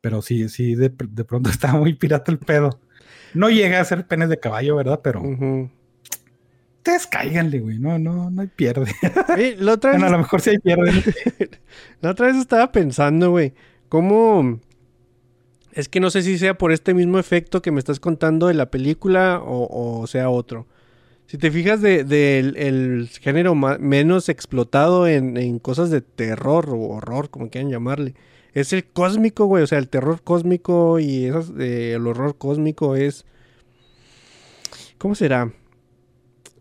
Pero sí, sí, de, de pronto está muy pirata el pedo. No llega a ser penes de caballo, ¿verdad? Pero Ujú. ustedes cáiganle, güey. No, no, no hay pierde. Oye, la otra vez bueno, a lo mejor sí hay pierde. La otra vez estaba pensando, güey, cómo... Es que no sé si sea por este mismo efecto que me estás contando de la película o, o sea otro. Si te fijas del de, del- el género menos explotado en, cosas de terror o horror, como quieran llamarle, es el cósmico, güey. O sea, el terror cósmico y esas, eh, el horror cósmico es... ¿Cómo será?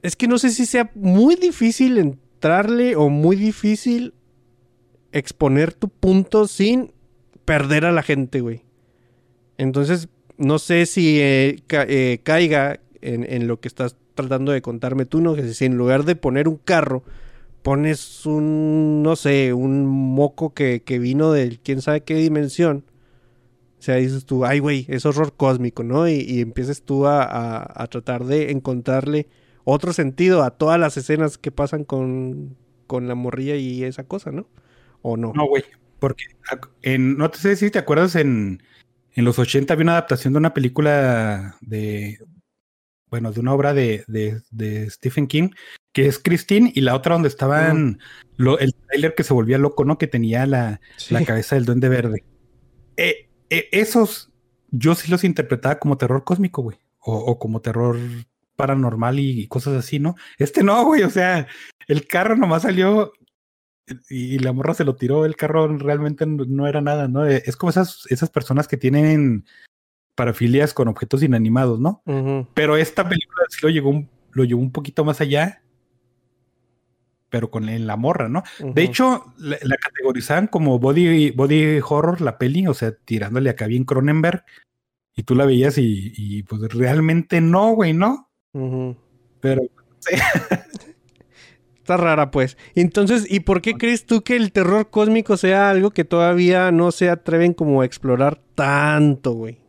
Es que no sé si sea muy difícil entrarle o muy difícil exponer tu punto sin perder a la gente, güey. Entonces, no sé si eh, eh, caiga en, en lo que estás tratando de contarme tú, ¿no? Que si en lugar de poner un carro, pones un, no sé, un moco que, que vino de quién sabe qué dimensión. O sea, dices tú, ay, güey, es horror cósmico, ¿no? Y, y empieces tú a, a- a tratar de encontrarle otro sentido a todas las escenas que pasan con, con la morrilla y esa cosa, ¿no? ¿O no? No, güey. Porque en, no te sé si te acuerdas, en, en los 80 había una adaptación de una película de, bueno, de una obra de, de, de Stephen King, que es Christine, y la otra donde estaban lo- el trailer que se volvía loco, ¿no? Que tenía la, Sí. la cabeza del duende verde. Eh, eh, esos yo sí los interpretaba como terror cósmico, güey. O, o como terror paranormal y, y cosas así, ¿no? Este no, güey. O sea, el carro nomás salió y, y la morra se lo tiró. El carro realmente no, no era nada, ¿no? Eh, Es como esas, esas personas que tienen parafilias con objetos inanimados, ¿no? Pero esta película sí lo llevó un, lo llevó un poquito más allá, pero con la- la morra, ¿no? De hecho, la, la categorizaban como body, body horror la peli, o sea, tirándole acá bien Cronenberg, y tú la veías y, y, pues realmente no, güey, ¿no? Pero Está rara, pues. Entonces, ¿y por qué crees tú que el terror cósmico sea algo que todavía no se atreven como a explorar tanto, güey?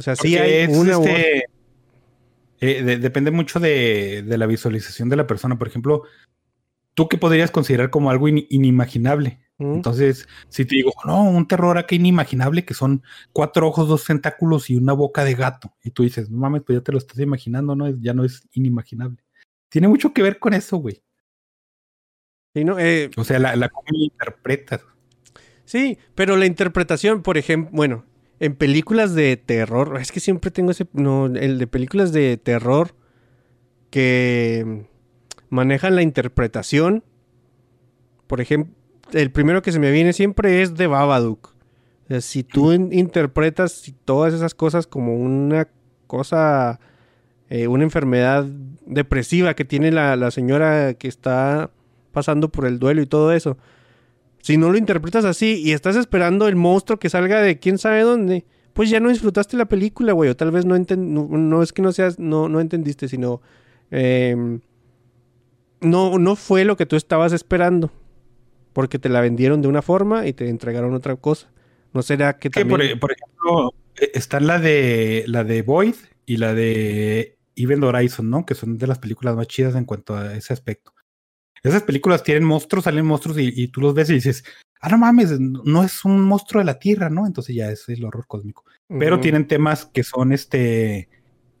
O sea, sí hay es, una este, eh, de- depende mucho de, de la visualización de la persona. Por ejemplo, ¿tú qué podrías considerar como algo in- inimaginable? Entonces, si te digo, no, un terror acá inimaginable que son cuatro ojos, dos tentáculos y una boca de gato. Y tú dices, no mames, pues ya te lo estás imaginando, ¿no? Ya no es inimaginable. Tiene mucho que ver con eso, güey. Sí, ¿no? Eh, O sea, la, la cómo interpretas. sí, pero la interpretación, por ejemplo, bueno, en películas de terror, es que siempre tengo ese, no, el de películas de terror que manejan la interpretación. Por ejemplo, el primero que se me viene siempre es de Babadook. Si tú in- interpretas todas esas cosas como una cosa, eh, una enfermedad depresiva que tiene la, la señora que está pasando por el duelo y todo eso. Si no lo interpretas así y estás esperando el monstruo que salga de quién sabe dónde, pues ya no disfrutaste la película, güey. O tal vez no, no, no es que no seas, no, no entendiste, sino em, no, no fue lo que tú estabas esperando. Porque te la vendieron de una forma y te entregaron otra cosa. ¿No será que Que por, también... por ejemplo, eh, están la de la de Void y la de Event Horizon, ¿no? Que son de las películas más chidas en cuanto a ese aspecto. Esas películas tienen monstruos, salen monstruos y, y tú los ves y dices, ah, no mames, no es un monstruo de la Tierra, ¿no? Entonces ya es el horror cósmico. Pero tienen temas que son este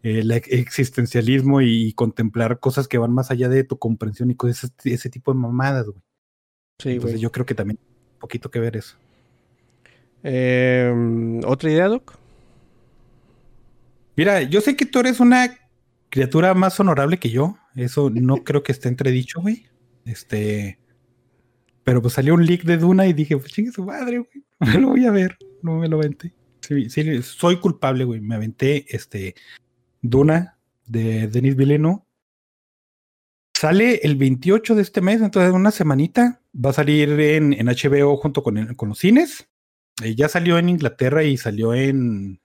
el ex- existencialismo y contemplar cosas que van más allá de tu comprensión y cosas, ese, ese tipo de mamadas, güey. Sí, Entonces güey. yo creo que también un poquito que ver eso. Em, ¿Otra idea, Doc? Mira, yo sé que tú eres una criatura más honorable que yo. Eso no creo que esté entredicho, güey. Este. Pero pues salió un leak de Duna y dije, pues chingue su madre, güey. Me lo voy a ver. No me lo aventé. Sí, sí, soy culpable, güey. Me aventé este Duna de Denis Villeneuve. Sale el 28 de este mes, entonces en una semanita. Va a salir en, en HBO junto con, con los cines. Eh, ya salió en Inglaterra y salió en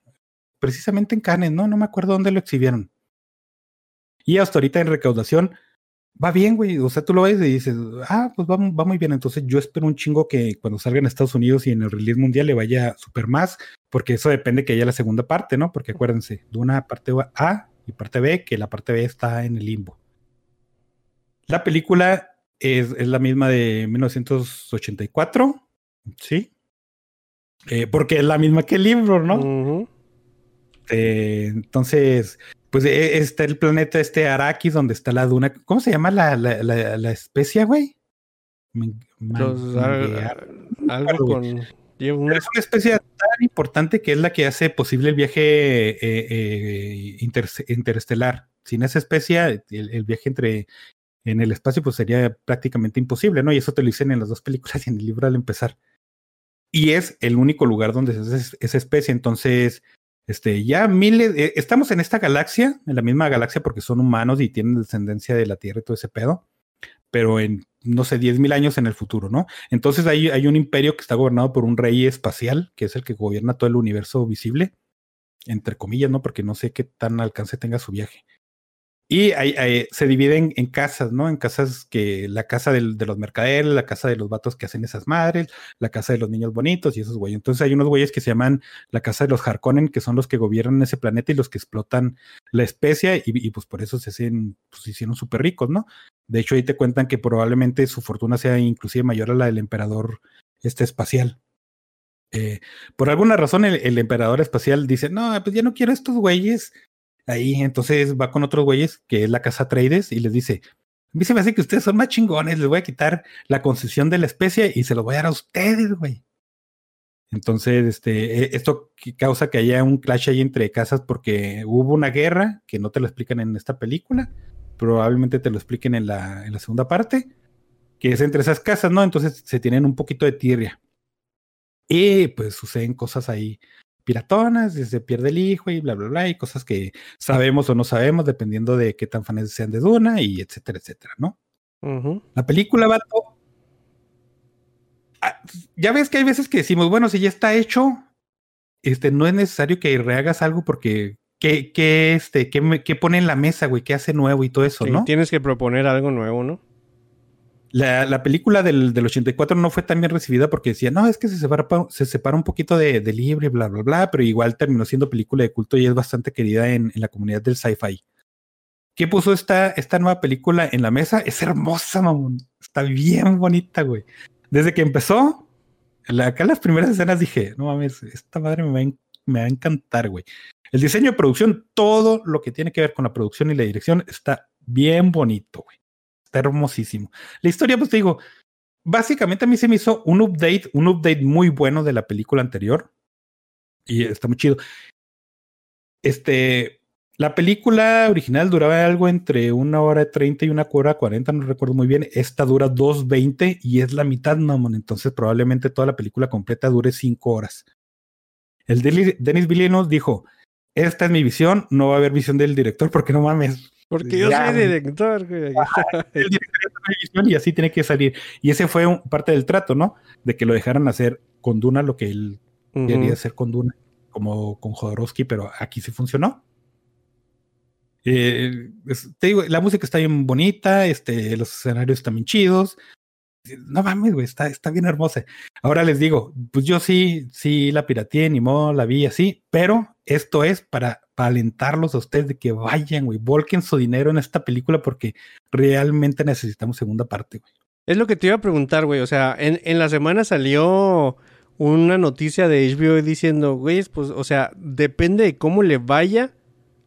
precisamente en Cannes, ¿no? No me acuerdo dónde lo exhibieron. Y hasta ahorita en recaudación va bien, güey. O sea, tú lo ves y dices, ah, pues va, va muy bien. Entonces yo espero un chingo que cuando salga en Estados Unidos y en el release mundial le vaya súper más, porque eso depende que haya la segunda parte, ¿no? Porque acuérdense, de una parte A y parte B, que la parte B está en el limbo. La película es, es la misma de 1984, ¿sí? Eh, porque es la misma que el libro, ¿no? Eh, entonces, pues eh, está el planeta este Arrakis, donde está la duna. ¿Cómo se llama la, la, la, la especie, güey? Man- Los- manguear. al- algo con. una- es una especie tan importante que es la que hace posible el viaje eh, eh, inter- interestelar. Sin esa especie, el, el viaje entre en el espacio pues sería prácticamente imposible, ¿no? Y eso te lo dicen en las dos películas y en el libro al empezar. Y es el único lugar donde se hace esa especie. Entonces, este, ya miles, eh, estamos en esta galaxia, en la misma galaxia porque son humanos y tienen descendencia de la Tierra y todo ese pedo, pero en, no sé, 10.000 años en el futuro, ¿no? Entonces hay, hay un imperio que está gobernado por un rey espacial, que es el que gobierna todo el universo visible, entre comillas, ¿no? Porque no sé qué tan alcance tenga su viaje. Y hay- se dividen en casas, ¿no? En casas que la casa de los mercaderes, la casa de los vatos que hacen esas madres, la casa de los niños bonitos y esos güeyes. Entonces hay unos güeyes que se llaman la casa de los Harkonnen, que son los que gobiernan ese planeta y los que explotan la especie y, pues por eso se hacen, pues hicieron súper ricos, ¿no? De hecho ahí te cuentan que probablemente su fortuna sea inclusive mayor a la del emperador este espacial. Eh, por alguna razón el, el emperador espacial dice, no, pues ya no quiero estos güeyes ahí, entonces va con otros güeyes que es la casa Trades y les dice, a mí se me hace que ustedes son más chingones, les voy a quitar la concesión de la especie y se lo voy a dar a ustedes, güey. Entonces, este, eh, esto causa que haya un clash ahí entre casas porque hubo una guerra que no te lo explican en esta película, probablemente te lo expliquen en la, en la segunda parte, que es entre esas casas, ¿no? Entonces se tienen un poquito de tirria. Y pues suceden cosas ahí piratonas, y se pierde el hijo y bla, bla, bla, y cosas que sabemos o no sabemos, dependiendo de qué tan fans sean de Duna, y etcétera, etcétera, ¿no? La película, vato. ah, Ya ves que hay veces que decimos, bueno, si ya está hecho, este, no es necesario que rehagas algo porque ¿qué, qué, este, qué, qué pone en la mesa, güey? ¿Qué hace nuevo y todo eso, Sí, no? Tienes que proponer algo nuevo, ¿no? La, la película del, del 84 no fue tan bien recibida porque decía, no, es que se separa, pa- se separa un poquito de, de libre, bla, bla, bla, pero igual terminó siendo película de culto y es bastante querida en, la comunidad del sci-fi. ¿Qué puso esta, esta nueva película en la mesa? Es hermosa, mamón. Está bien bonita, güey. Desde que empezó, la- acá en las primeras escenas dije, no mames, esta madre me va me va a encantar, güey. El diseño de producción, todo lo que tiene que ver con la producción y la dirección está bien bonito, güey. Está hermosísimo. La historia, pues te digo, básicamente a mí se me hizo un update, un update muy bueno de la película anterior. Y está muy chido. Este, la película original duraba algo entre una hora treinta y una hora cuarenta, no recuerdo muy bien. Esta dura 2.20 y es la mitad, mamón. Entonces probablemente toda la película completa dure cinco horas. El Denis Villeneuve dijo, esta es mi visión, no va a haber visión del director porque no mames, Porque yo Ya, soy director, güey. el director y así tiene que salir. Y ese fue un- parte del trato, ¿no? De que lo dejaran hacer con Duna lo que él quería hacer con Duna, como con Jodorowsky, pero aquí sí funcionó. Eh, es- te digo, la música está bien bonita, este, los escenarios están bien chidos. No mames, güey, está, está bien hermosa. Ahora les digo, pues yo sí, sí la pirateé, ni modo, la vi así, pero esto es para, alentarlos a ustedes de que vayan, güey, volquen su dinero en esta película porque realmente necesitamos segunda parte, güey. Es lo que te iba a preguntar, güey. O sea, en, en la semana salió una noticia de HBO diciendo, güey, pues, o sea, depende de cómo le vaya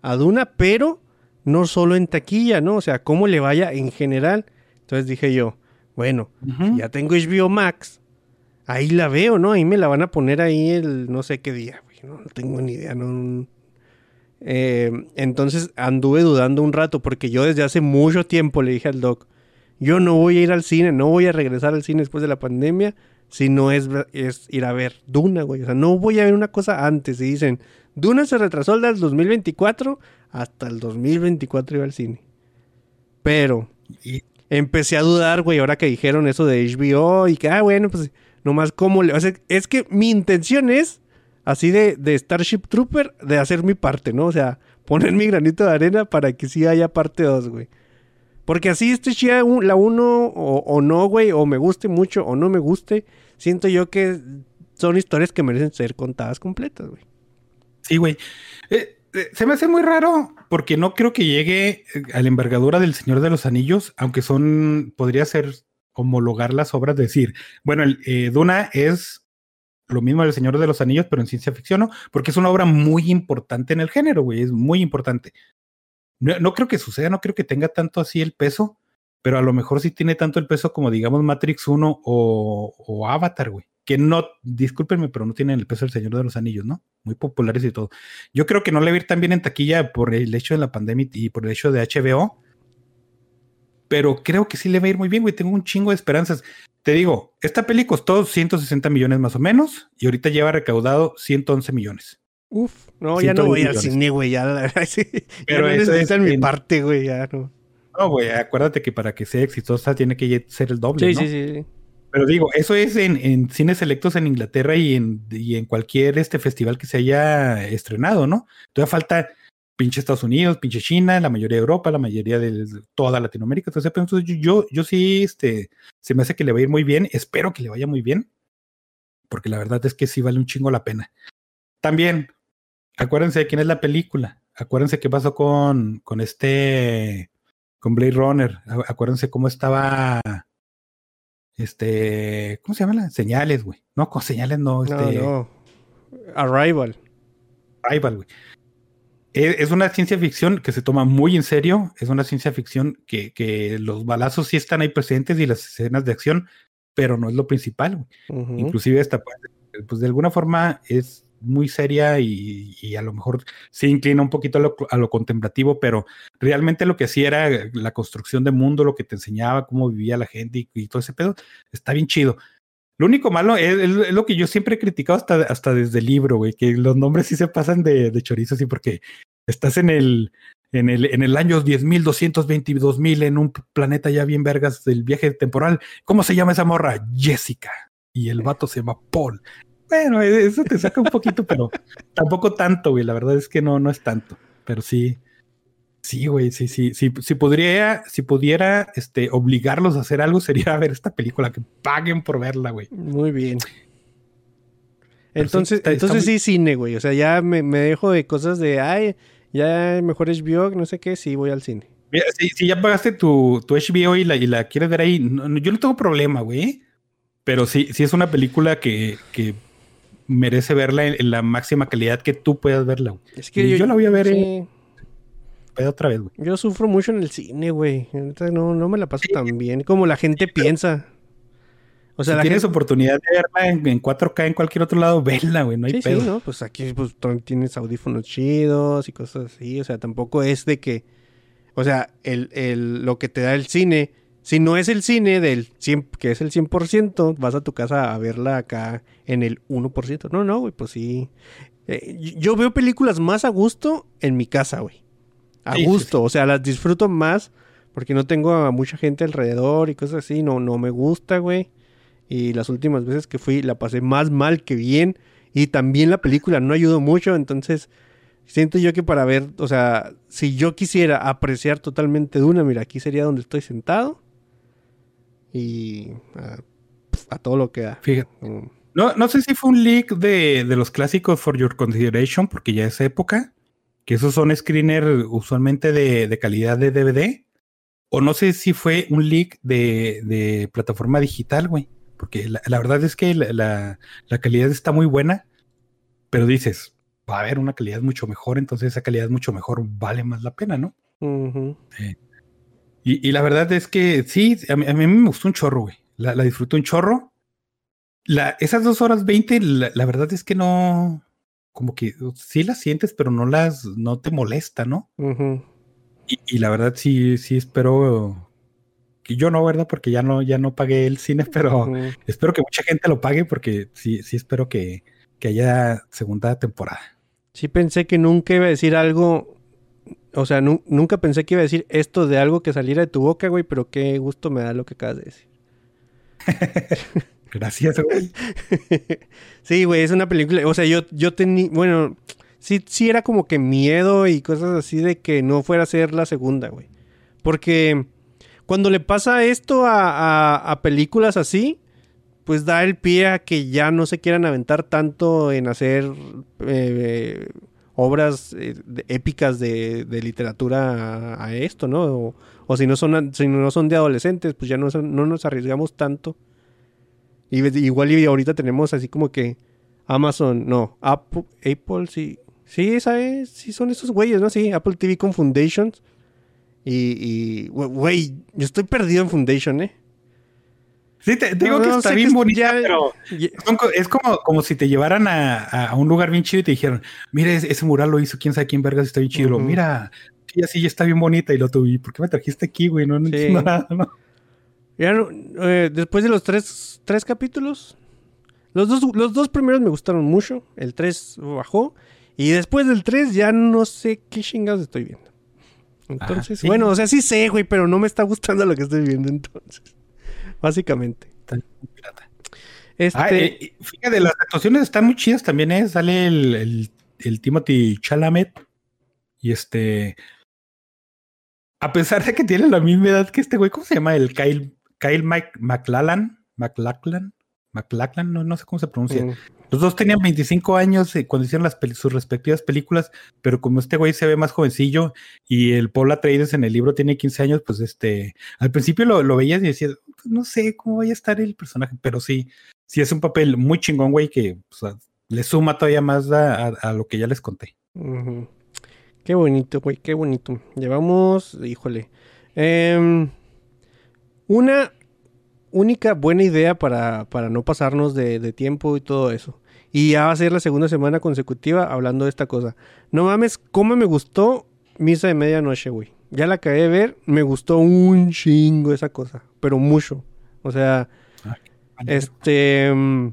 a Duna, pero no solo en taquilla, ¿no? O sea, cómo le vaya en general. Entonces dije yo, bueno, ya tengo HBO Max, ahí la veo, ¿no? Ahí me la van a poner ahí el no sé qué día, güey. No, no tengo ni idea, no. Eh, entonces anduve dudando un rato porque yo desde hace mucho tiempo le dije al doc, yo no voy a ir al cine, no voy a regresar al cine después de la pandemia si no es, es ir a ver Duna, güey. O sea, no voy a ver una cosa antes. Y dicen, Duna se retrasó del 2024 hasta el 2024 iba al cine. Pero Y- empecé a dudar, güey, ahora que dijeron eso de HBO y que, ah, bueno, pues nomás como le... O sea, es que mi intención es, así de, de Starship Trooper, de hacer mi parte, ¿no? O sea, poner mi granito de arena para que sí haya parte 2, güey. Porque así esté chida la 1 o, o no, güey, o me guste mucho o no me guste, siento yo que son historias que merecen ser contadas completas, güey. Sí, güey. Eh, eh, se me hace muy raro porque no creo que llegue eh, a la envergadura del Señor de los Anillos, aunque son, podría ser homologar las obras, decir, bueno, el, eh, Duna es lo mismo del Señor de los Anillos, pero en ciencia ficción, ¿no? Porque es una obra muy importante en el género, güey, es muy importante. No, creo que suceda, no creo que tenga tanto así el peso, pero a lo mejor sí tiene tanto el peso como, digamos, Matrix 1 o, o Avatar, güey que no, discúlpenme, pero no tienen el peso del Señor de los Anillos, ¿no? Muy populares y todo. Yo creo que no le va a ir tan bien en taquilla por el hecho de la pandemia y por el hecho de HBO, pero creo que sí le va a ir muy bien, güey. Tengo un chingo de esperanzas. Te digo, esta peli costó 160 millones más o menos y ahorita lleva recaudado 111 millones. Uf, no, ya no voy al cine, güey. Ya, sí. Pero ya no eso es mi en- parte, güey. Ya no. No, güey, acuérdate que para que sea exitosa tiene que ser el doble, Sí, ¿no? sí, sí, sí. Pero digo, eso es en, en cines selectos en Inglaterra y en, cualquier este festival que se haya estrenado, ¿no? Todavía falta pinche Estados Unidos, pinche China, la mayoría de Europa, la mayoría de toda Latinoamérica. Entonces, pero entonces yo, yo, sí, este, se me hace que le va a ir muy bien. Espero que le vaya muy bien, porque la verdad es que sí vale un chingo la pena. También, acuérdense de quién es la película. Acuérdense qué pasó con, con este, con Blade Runner. Acuérdense cómo estaba este, ¿cómo se llama? la? Señales, güey. No, con señales no, este, no. Arrival. Rival, güey. Es, es una ciencia ficción que se toma muy en serio, es una ciencia ficción que, que los balazos sí están ahí presentes y las escenas de acción, pero no es lo principal, güey. Inclusive esta, pues de alguna forma es muy seria y, a lo mejor se inclina un poquito a lo, contemplativo, pero realmente lo que hacía era la construcción de mundo, lo que te enseñaba, cómo vivía la gente y, y todo ese pedo, está bien chido. Lo único malo es, lo que yo siempre he criticado hasta, hasta desde el libro, güey, que los nombres sí se pasan de, chorizo, así porque estás en el, en el, en el año 10.222.000 en un planeta ya bien vergas del viaje temporal. ¿Cómo se llama esa morra? Jessica. Y el vato se llama Paul. Bueno, e, eso te saca un poquito, pero tampoco tanto, güey. La verdad es que no, no es tanto. Pero sí, sí, güey, sí, sí, sí. Si podría, si pudiera, este, obligarlos a hacer algo, sería ver esta película, que paguen por verla, güey. Muy bien. Pero sí, Entonces, está- está entonces muy- sí, cine, güey. O sea, ya me, me dejo de cosas de, ay, ya mejor es HBO, no sé qué, sí voy al cine. Mira, si, si ya pagaste tu, tu HBO y la, y la quieres ver ahí, no- no, yo no tengo problema, güey. Pero sí, sí es una película que, que merece verla en, en la máxima calidad que tú puedas verla. güey. Es Y yo la voy a ver sí, en- Pero otra vez, güey. Yo sufro mucho en el cine, güey. Ahorita No, no me la paso tan bien como la gente piensa. O sea, si la tienes gente... oportunidad de verla en, en 4K en cualquier otro lado, vela, güey, no hay Sí, pedo. sí, ¿no? Pues aquí pues, tienes audífonos chidos y cosas así. O sea, tampoco es de que... O sea, el, el, lo que te da el cine... Si no es el cine del 100, que es el 100%, vas a tu casa a verla acá en el 1%. No, no, güey, pues sí. Eh, yo veo películas más a gusto en mi casa, güey. A Sí, sí, gusto, o sea, las disfruto más porque no tengo a mucha gente alrededor y cosas así. No, no me gusta, güey. Y las últimas veces que fui la pasé más mal que bien. Y también la película no ayudó mucho. Entonces, siento yo que para ver, o sea, si yo quisiera apreciar totalmente Duna, mira, aquí sería donde estoy sentado. Y a, a todo lo que da. Fíjate. No, no sé si fue un leak de, de los clásicos For Your Consideration, porque ya es época, que esos son screener usualmente de, de calidad de DVD, o no sé si fue un leak de, de plataforma digital, güey, porque la, la verdad es que la, la- la calidad está muy buena, pero dices, va a haber una calidad mucho mejor, entonces esa calidad mucho mejor vale más la pena, ¿no? Y, y la verdad es que sí, a mí, a mí me gustó un chorro, güey. La, la disfruto un chorro. La, esas dos horas veinte, la, la verdad es que no, como que sí las sientes, pero no las, no te molesta, ¿no? Y, y la verdad sí, sí espero que yo no, ¿verdad? Porque ya no, ya no pagué el cine, pero espero que mucha gente lo pague porque sí, sí espero que, que haya segunda temporada. Sí pensé que nunca iba a decir algo. O sea, nu- nunca pensé que iba a decir esto de algo que saliera de tu boca, güey, pero qué gusto me da lo que acabas de decir. Gracias, güey. sí, güey, es una película. O sea, yo, yo tenía. Bueno, sí, sí era como que miedo y cosas así de que no fuera a ser la segunda, güey. Porque cuando le pasa esto a, a- a películas así, pues da el pie a que ya no se quieran aventar tanto en hacer. eh, obras eh, épicas de, de literatura a, esto, ¿no? O, si no son si no son de adolescentes, pues ya no, son- no nos arriesgamos tanto. Y igual y ahorita tenemos así como que Amazon, no, Apple, Apple sí. Sí, esa es, sí son esos güeyes, ¿no? Sí, Apple TV con Foundations. Y, y güey, yo estoy perdido en Foundation, ¿eh? Sí, te, te digo No, que está bien que bonita, ya- pero ya- son co- es como, como si te llevaran a, a- un lugar bien chido y te dijeron, mira, ese, mural lo hizo quién sabe quién vergas, está bien chido. Lo, Ujú. Mira, sí, así ya está bien bonita. Y lo tuve, ¿por qué me trajiste aquí, güey? No, no Sí. entiendo nada, ¿no? Ya eh, después de los tres, tres capítulos, los dos, los dos primeros me gustaron mucho, el 3 bajó, y después del 3 ya no sé qué chingados estoy viendo. Entonces, sí. bueno, o sea, sí sé, güey, pero no me está gustando lo que estoy viendo entonces. Básicamente. Este, Ah, eh, fíjate, las actuaciones están muy chidas también, ¿eh? Sale el, el, el Timothy Chalamet. Y este. A pesar de que tiene la misma edad que este güey, ¿cómo se llama? El Kyle, Kyle Mike McLachlan. McLachlan. McLachlan, no, no sé cómo se pronuncia. mm, Los dos tenían 25 años eh, cuando hicieron las sus respectivas películas, pero como este güey se ve más jovencillo y el Paul Atreides en el libro tiene 15 años, pues este, al principio lo, lo veías y decías, "Pues, no sé cómo vaya a estar el personaje, pero sí, sí es un papel muy chingón, güey, que le suma todavía más a, lo que ya les conté. Qué bonito, güey, qué bonito. Llevamos, híjole. em, una única buena idea para, para no pasarnos de, de tiempo y todo eso. Y ya va a ser la segunda semana consecutiva hablando de esta cosa. No mames, cómo me gustó Misa de Medianoche, güey. Ya la acabé de ver, me gustó un chingo esa cosa, pero mucho. O sea, este. mm,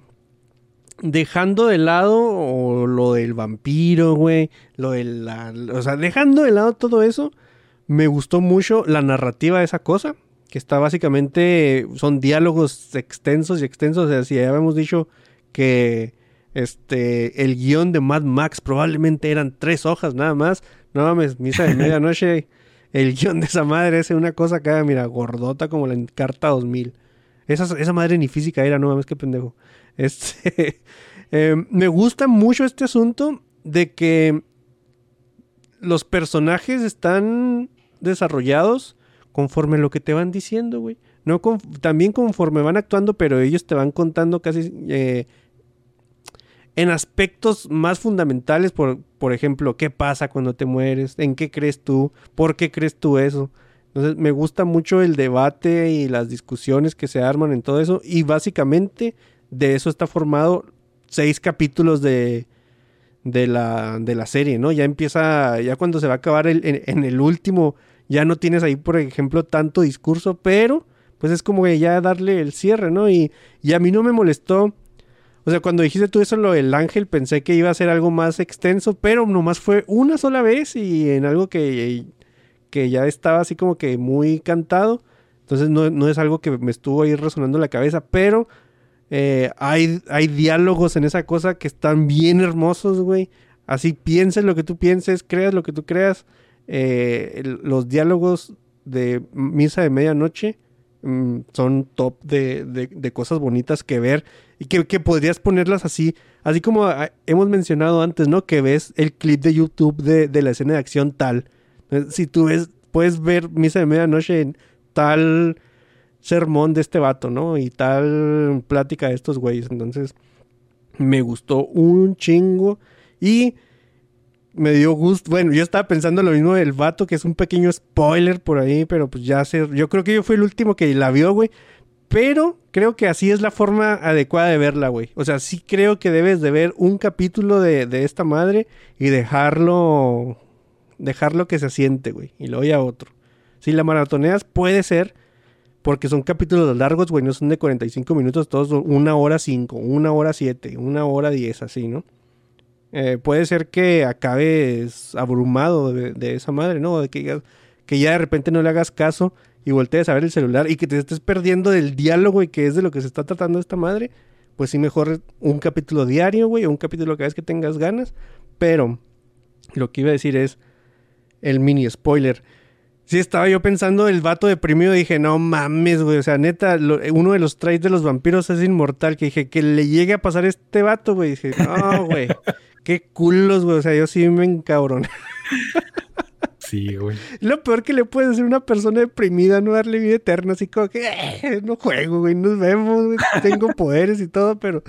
Dejando de lado o lo del vampiro, güey. Lo de la. O sea, dejando de lado todo eso. Me gustó mucho la narrativa de esa cosa. Que está básicamente. Son diálogos extensos y extensos. O sea, si ya habíamos dicho que. Este. El guion de Mad Max probablemente eran tres hojas nada más. No mames, misa de medianoche. El guion de esa madre es una cosa acá, mira, gordota como la Encarta 2000. Esa, esa madre ni física era, no mames, qué pendejo. Este, eh, me gusta mucho este asunto de que los personajes están desarrollados conforme lo que te van diciendo, güey. No también conforme van actuando, pero ellos te van contando casi eh, en aspectos más fundamentales, por, por ejemplo, qué pasa cuando te mueres, en qué crees tú, por qué crees tú eso. Entonces me gusta mucho el debate y las discusiones que se arman en todo eso y básicamente de eso está formado seis capítulos de, de, la, de la serie, ¿no? Ya empieza, ya cuando se va a acabar el- en, en el último, ya no tienes ahí, por ejemplo, tanto discurso, pero pues es como que ya darle el cierre, ¿no? Y, y a mí no me molestó. O sea, cuando dijiste tú eso, lo del ángel, pensé que iba a ser algo más extenso, pero nomás fue una sola vez y en algo que, que ya estaba así como que muy cantado. Entonces no, no es algo que me estuvo ahí resonando en la cabeza, pero eh, hay, hay diálogos en esa cosa que están bien hermosos, güey. Así pienses lo que tú pienses, creas lo que tú creas. Eh, los diálogos de Misa de Medianoche mm, son top de, de- cosas bonitas que ver y que, que podrías ponerlas así, así como ah, hemos mencionado antes, ¿no? Que ves el clip de YouTube de, de la escena de acción tal. Si tú ves, puedes ver Misa de Medianoche en tal sermón de este vato, ¿no? Y tal plática de estos güeyes. Entonces, me gustó un chingo. Y me dio gusto. Bueno, yo estaba pensando lo mismo del vato, que es un pequeño spoiler por ahí, pero pues ya sé. Yo creo que yo fui el último que la vio, güey. Pero creo que así es la forma adecuada de verla, güey. O sea, sí creo que debes de ver un capítulo de, de esta madre y dejarlo. Dejarlo que se asiente, güey. Y luego ya otro. Si la maratoneas, puede ser. Porque son capítulos largos, güey. No son de 45 minutos, todos son una hora 5, una hora 7, una hora 10, así, ¿no? Eh, puede ser que acabes abrumado de, esa madre, ¿no? De que, ya- que ya de repente no le hagas caso y voltees a ver el celular y que te estés perdiendo del diálogo y que es de lo que se está tratando esta madre. Pues sí, mejor un capítulo diario, güey, o un capítulo cada vez que tengas ganas. Pero lo que iba a decir es el mini spoiler. Sí, estaba yo pensando el vato deprimido. Dije, no mames, güey. O sea, neta, lo- uno de los traits de los vampiros es inmortal. Que dije, que le llegue a pasar este vato, güey. Dije, no, güey. Qué culos, güey. O sea, yo sí me encabroné. Sí, güey. Lo peor que le puede hacer a una persona deprimida, no darle vida eterna, así como que "Eh, no juego, güey, nos vemos, güey, tengo poderes y todo, pero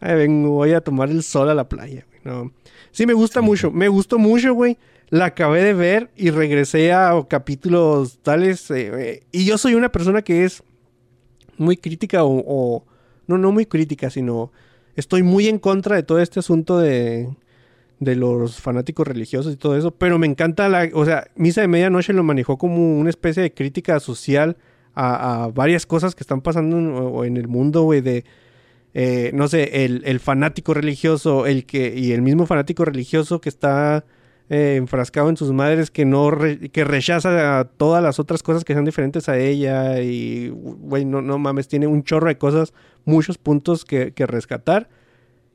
ay, vengo, voy a tomar el sol a la playa, güey. No. Sí, me gusta mucho, me gustó mucho, güey. La acabé de ver y regresé a capítulos tales. eh, eh, y yo soy una persona que es muy crítica o, o- No, no muy crítica, sino... Estoy muy en contra de todo este asunto de de los fanáticos religiosos y todo eso, pero me encanta la, o sea, Misa de Medianoche lo manejó como una especie de crítica social a, varias cosas que están pasando en, o en el mundo, güey, de, eh, no sé, el, el fanático religioso, el que, y el mismo fanático religioso que está eh, enfrascado en sus madres, que no, que rechaza a todas las otras cosas que sean diferentes a ella, y, güey, no, no mames, tiene un chorro de cosas, muchos puntos que, que rescatar.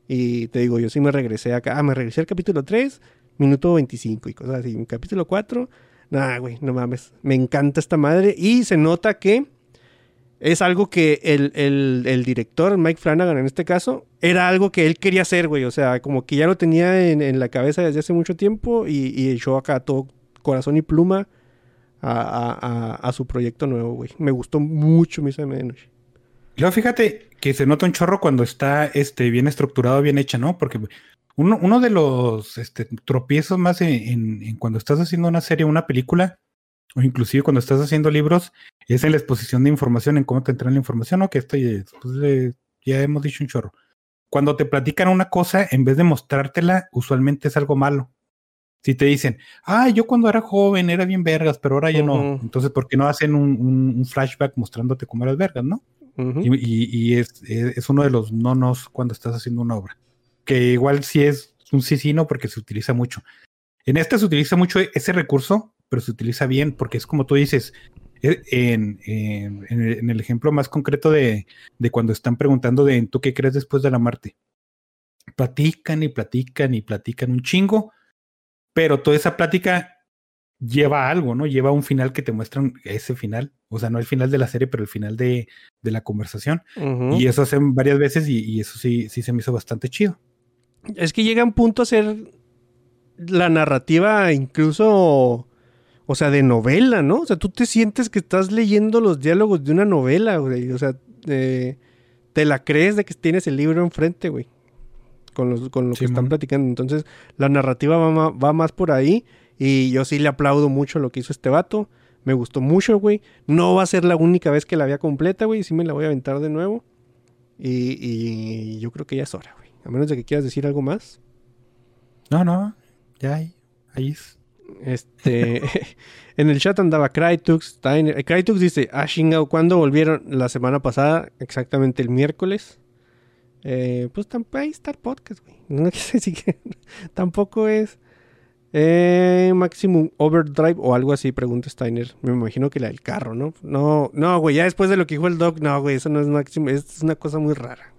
Y te digo, yo sí me regresé acá. Ah, me regresé al capítulo 3, minuto 25 y cosas así. Capítulo 4, nada, güey, no mames. Me encanta esta madre. Y se nota que es algo que el, el- director, Mike Flanagan en este caso, era algo que él quería hacer, güey. O sea, como que ya lo tenía en, en la cabeza desde hace mucho tiempo y, y echó acá todo corazón y pluma a, a- su proyecto nuevo, güey. Me gustó mucho Misa de Medianoche. Luego fíjate que se nota un chorro cuando está este, bien estructurado, bien hecha, ¿no? Porque uno, uno de los este, tropiezos más en, en- cuando estás haciendo una serie, una película, o inclusive cuando estás haciendo libros, es en la exposición de información, en cómo te entregan la información, ¿no? Que esto ya, pues, eh, ya hemos dicho un chorro. Cuando te platican una cosa, en vez de mostrártela, usualmente es algo malo. Si te dicen, ah, yo cuando era joven era bien vergas, pero ahora ya no. Entonces, ¿por qué no hacen un, un- un flashback mostrándote cómo eras vergas, no? Y, y- y es, es, es uno de los no-nos cuando estás haciendo una obra. Que igual sí es un sí, sí, no, porque se utiliza mucho. En esta se utiliza mucho ese recurso, pero se utiliza bien, porque es como tú dices, eh, en, en- en el, ejemplo más concreto de, de cuando están preguntando de ¿tú qué crees después de la muerte? Platican y platican y platican un chingo, pero toda esa plática lleva a algo, ¿no? Lleva a un final que te muestran ese final, o sea, no el final de la serie, pero el final de, de la conversación. Ujú. Y eso hacen varias veces y, y eso sí, sí se me hizo bastante chido. Es que llega un punto a ser la narrativa incluso, o sea, de novela, ¿no? O sea, tú te sientes que estás leyendo los diálogos de una novela, güey. O sea, eh, te la crees de que tienes el libro enfrente, güey. Con, los, con lo que están platicando. Entonces, la narrativa va, va más por ahí. Y yo sí le aplaudo mucho lo que hizo este vato. Me gustó mucho, güey. No va a ser la única vez que la vea completa, güey. Sí me la voy a aventar de nuevo. Y, y yo creo que ya es hora, güey. A menos de que quieras decir algo más. No, no, ya ahí, ahí es. Este, en el chat andaba Crytux, eh, Crytux dice, ah, chingado, ¿cuándo volvieron? La semana pasada, exactamente el miércoles. Eh, pues tampoco ahí está el podcast, güey. No decir que tampoco es eh, Maximum Overdrive o algo así, pregunta Steiner. Me imagino que la del carro, ¿no? No, no, güey, ya después de lo que dijo el doc, no, güey, eso no es Maximum, es una cosa muy rara.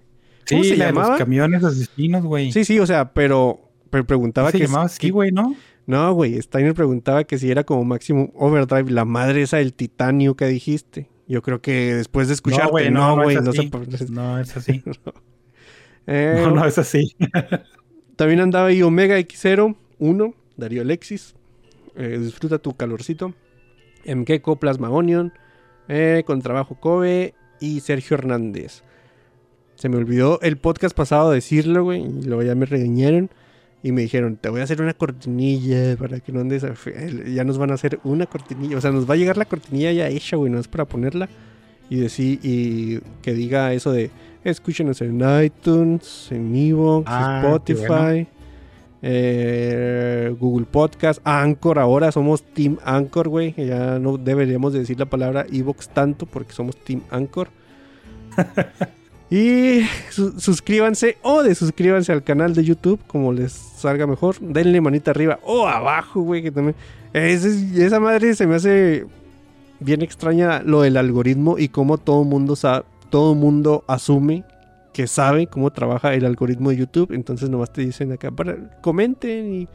¿Cómo Sí, se la de llamaba? los camiones asesinos, güey. Sí, sí, o sea, pero, pero preguntaba se que... llamaba así, güey, ¿no? No, güey, Steiner preguntaba que si era como Maximum Overdrive, la madre esa del titanio que dijiste. Yo creo que después de escucharte, no, güey, no, sé así. por- No, es así. Eh, No, no, es así. También andaba ahí Omega X0, 1, Darío Alexis. Eh, disfruta tu calorcito. MKeko, Plasma Onion, eh, con trabajo Kobe y Sergio Hernández. Se me olvidó el podcast pasado decirlo, güey, y luego ya me regañaron. Y me dijeron, te voy a hacer una cortinilla para que no andes... a fe-". Ya nos van a hacer una cortinilla. O sea, nos va a llegar la cortinilla ya hecha, güey, no es para ponerla. Y decir, y que diga eso de, escúchenos en iTunes, en Evox, Ah, Spotify, bueno. eh, Google Podcast, Anchor. Ahora somos Team Anchor, güey. Ya no deberíamos de decir la palabra Evox tanto porque somos Team Anchor. y su- suscríbanse o desuscríbanse al canal de YouTube, como les salga mejor. Denle manita arriba o abajo, güey. Que también. Esa madre se me hace bien extraña lo del algoritmo y cómo todo mundo sabe, todo mundo asume que sabe cómo trabaja el algoritmo de YouTube. Entonces nomás te dicen acá, para, comenten y,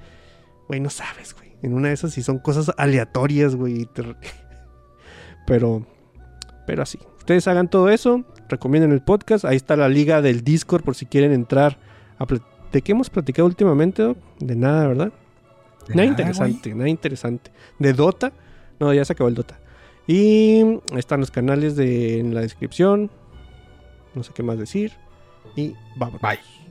güey, no sabes, güey. En una de esas sí son cosas aleatorias, güey. Pero, pero así. Ustedes hagan todo eso, recomienden el podcast. Ahí está la liga del Discord por si quieren entrar a ¿De qué hemos platicado últimamente, Doc? De nada, ¿verdad? De Nada nada, interesante, nada interesante. De Dota. No, ya se acabó el Dota. Y están los canales de, en la descripción. No sé qué más decir. Y vamos. Bye.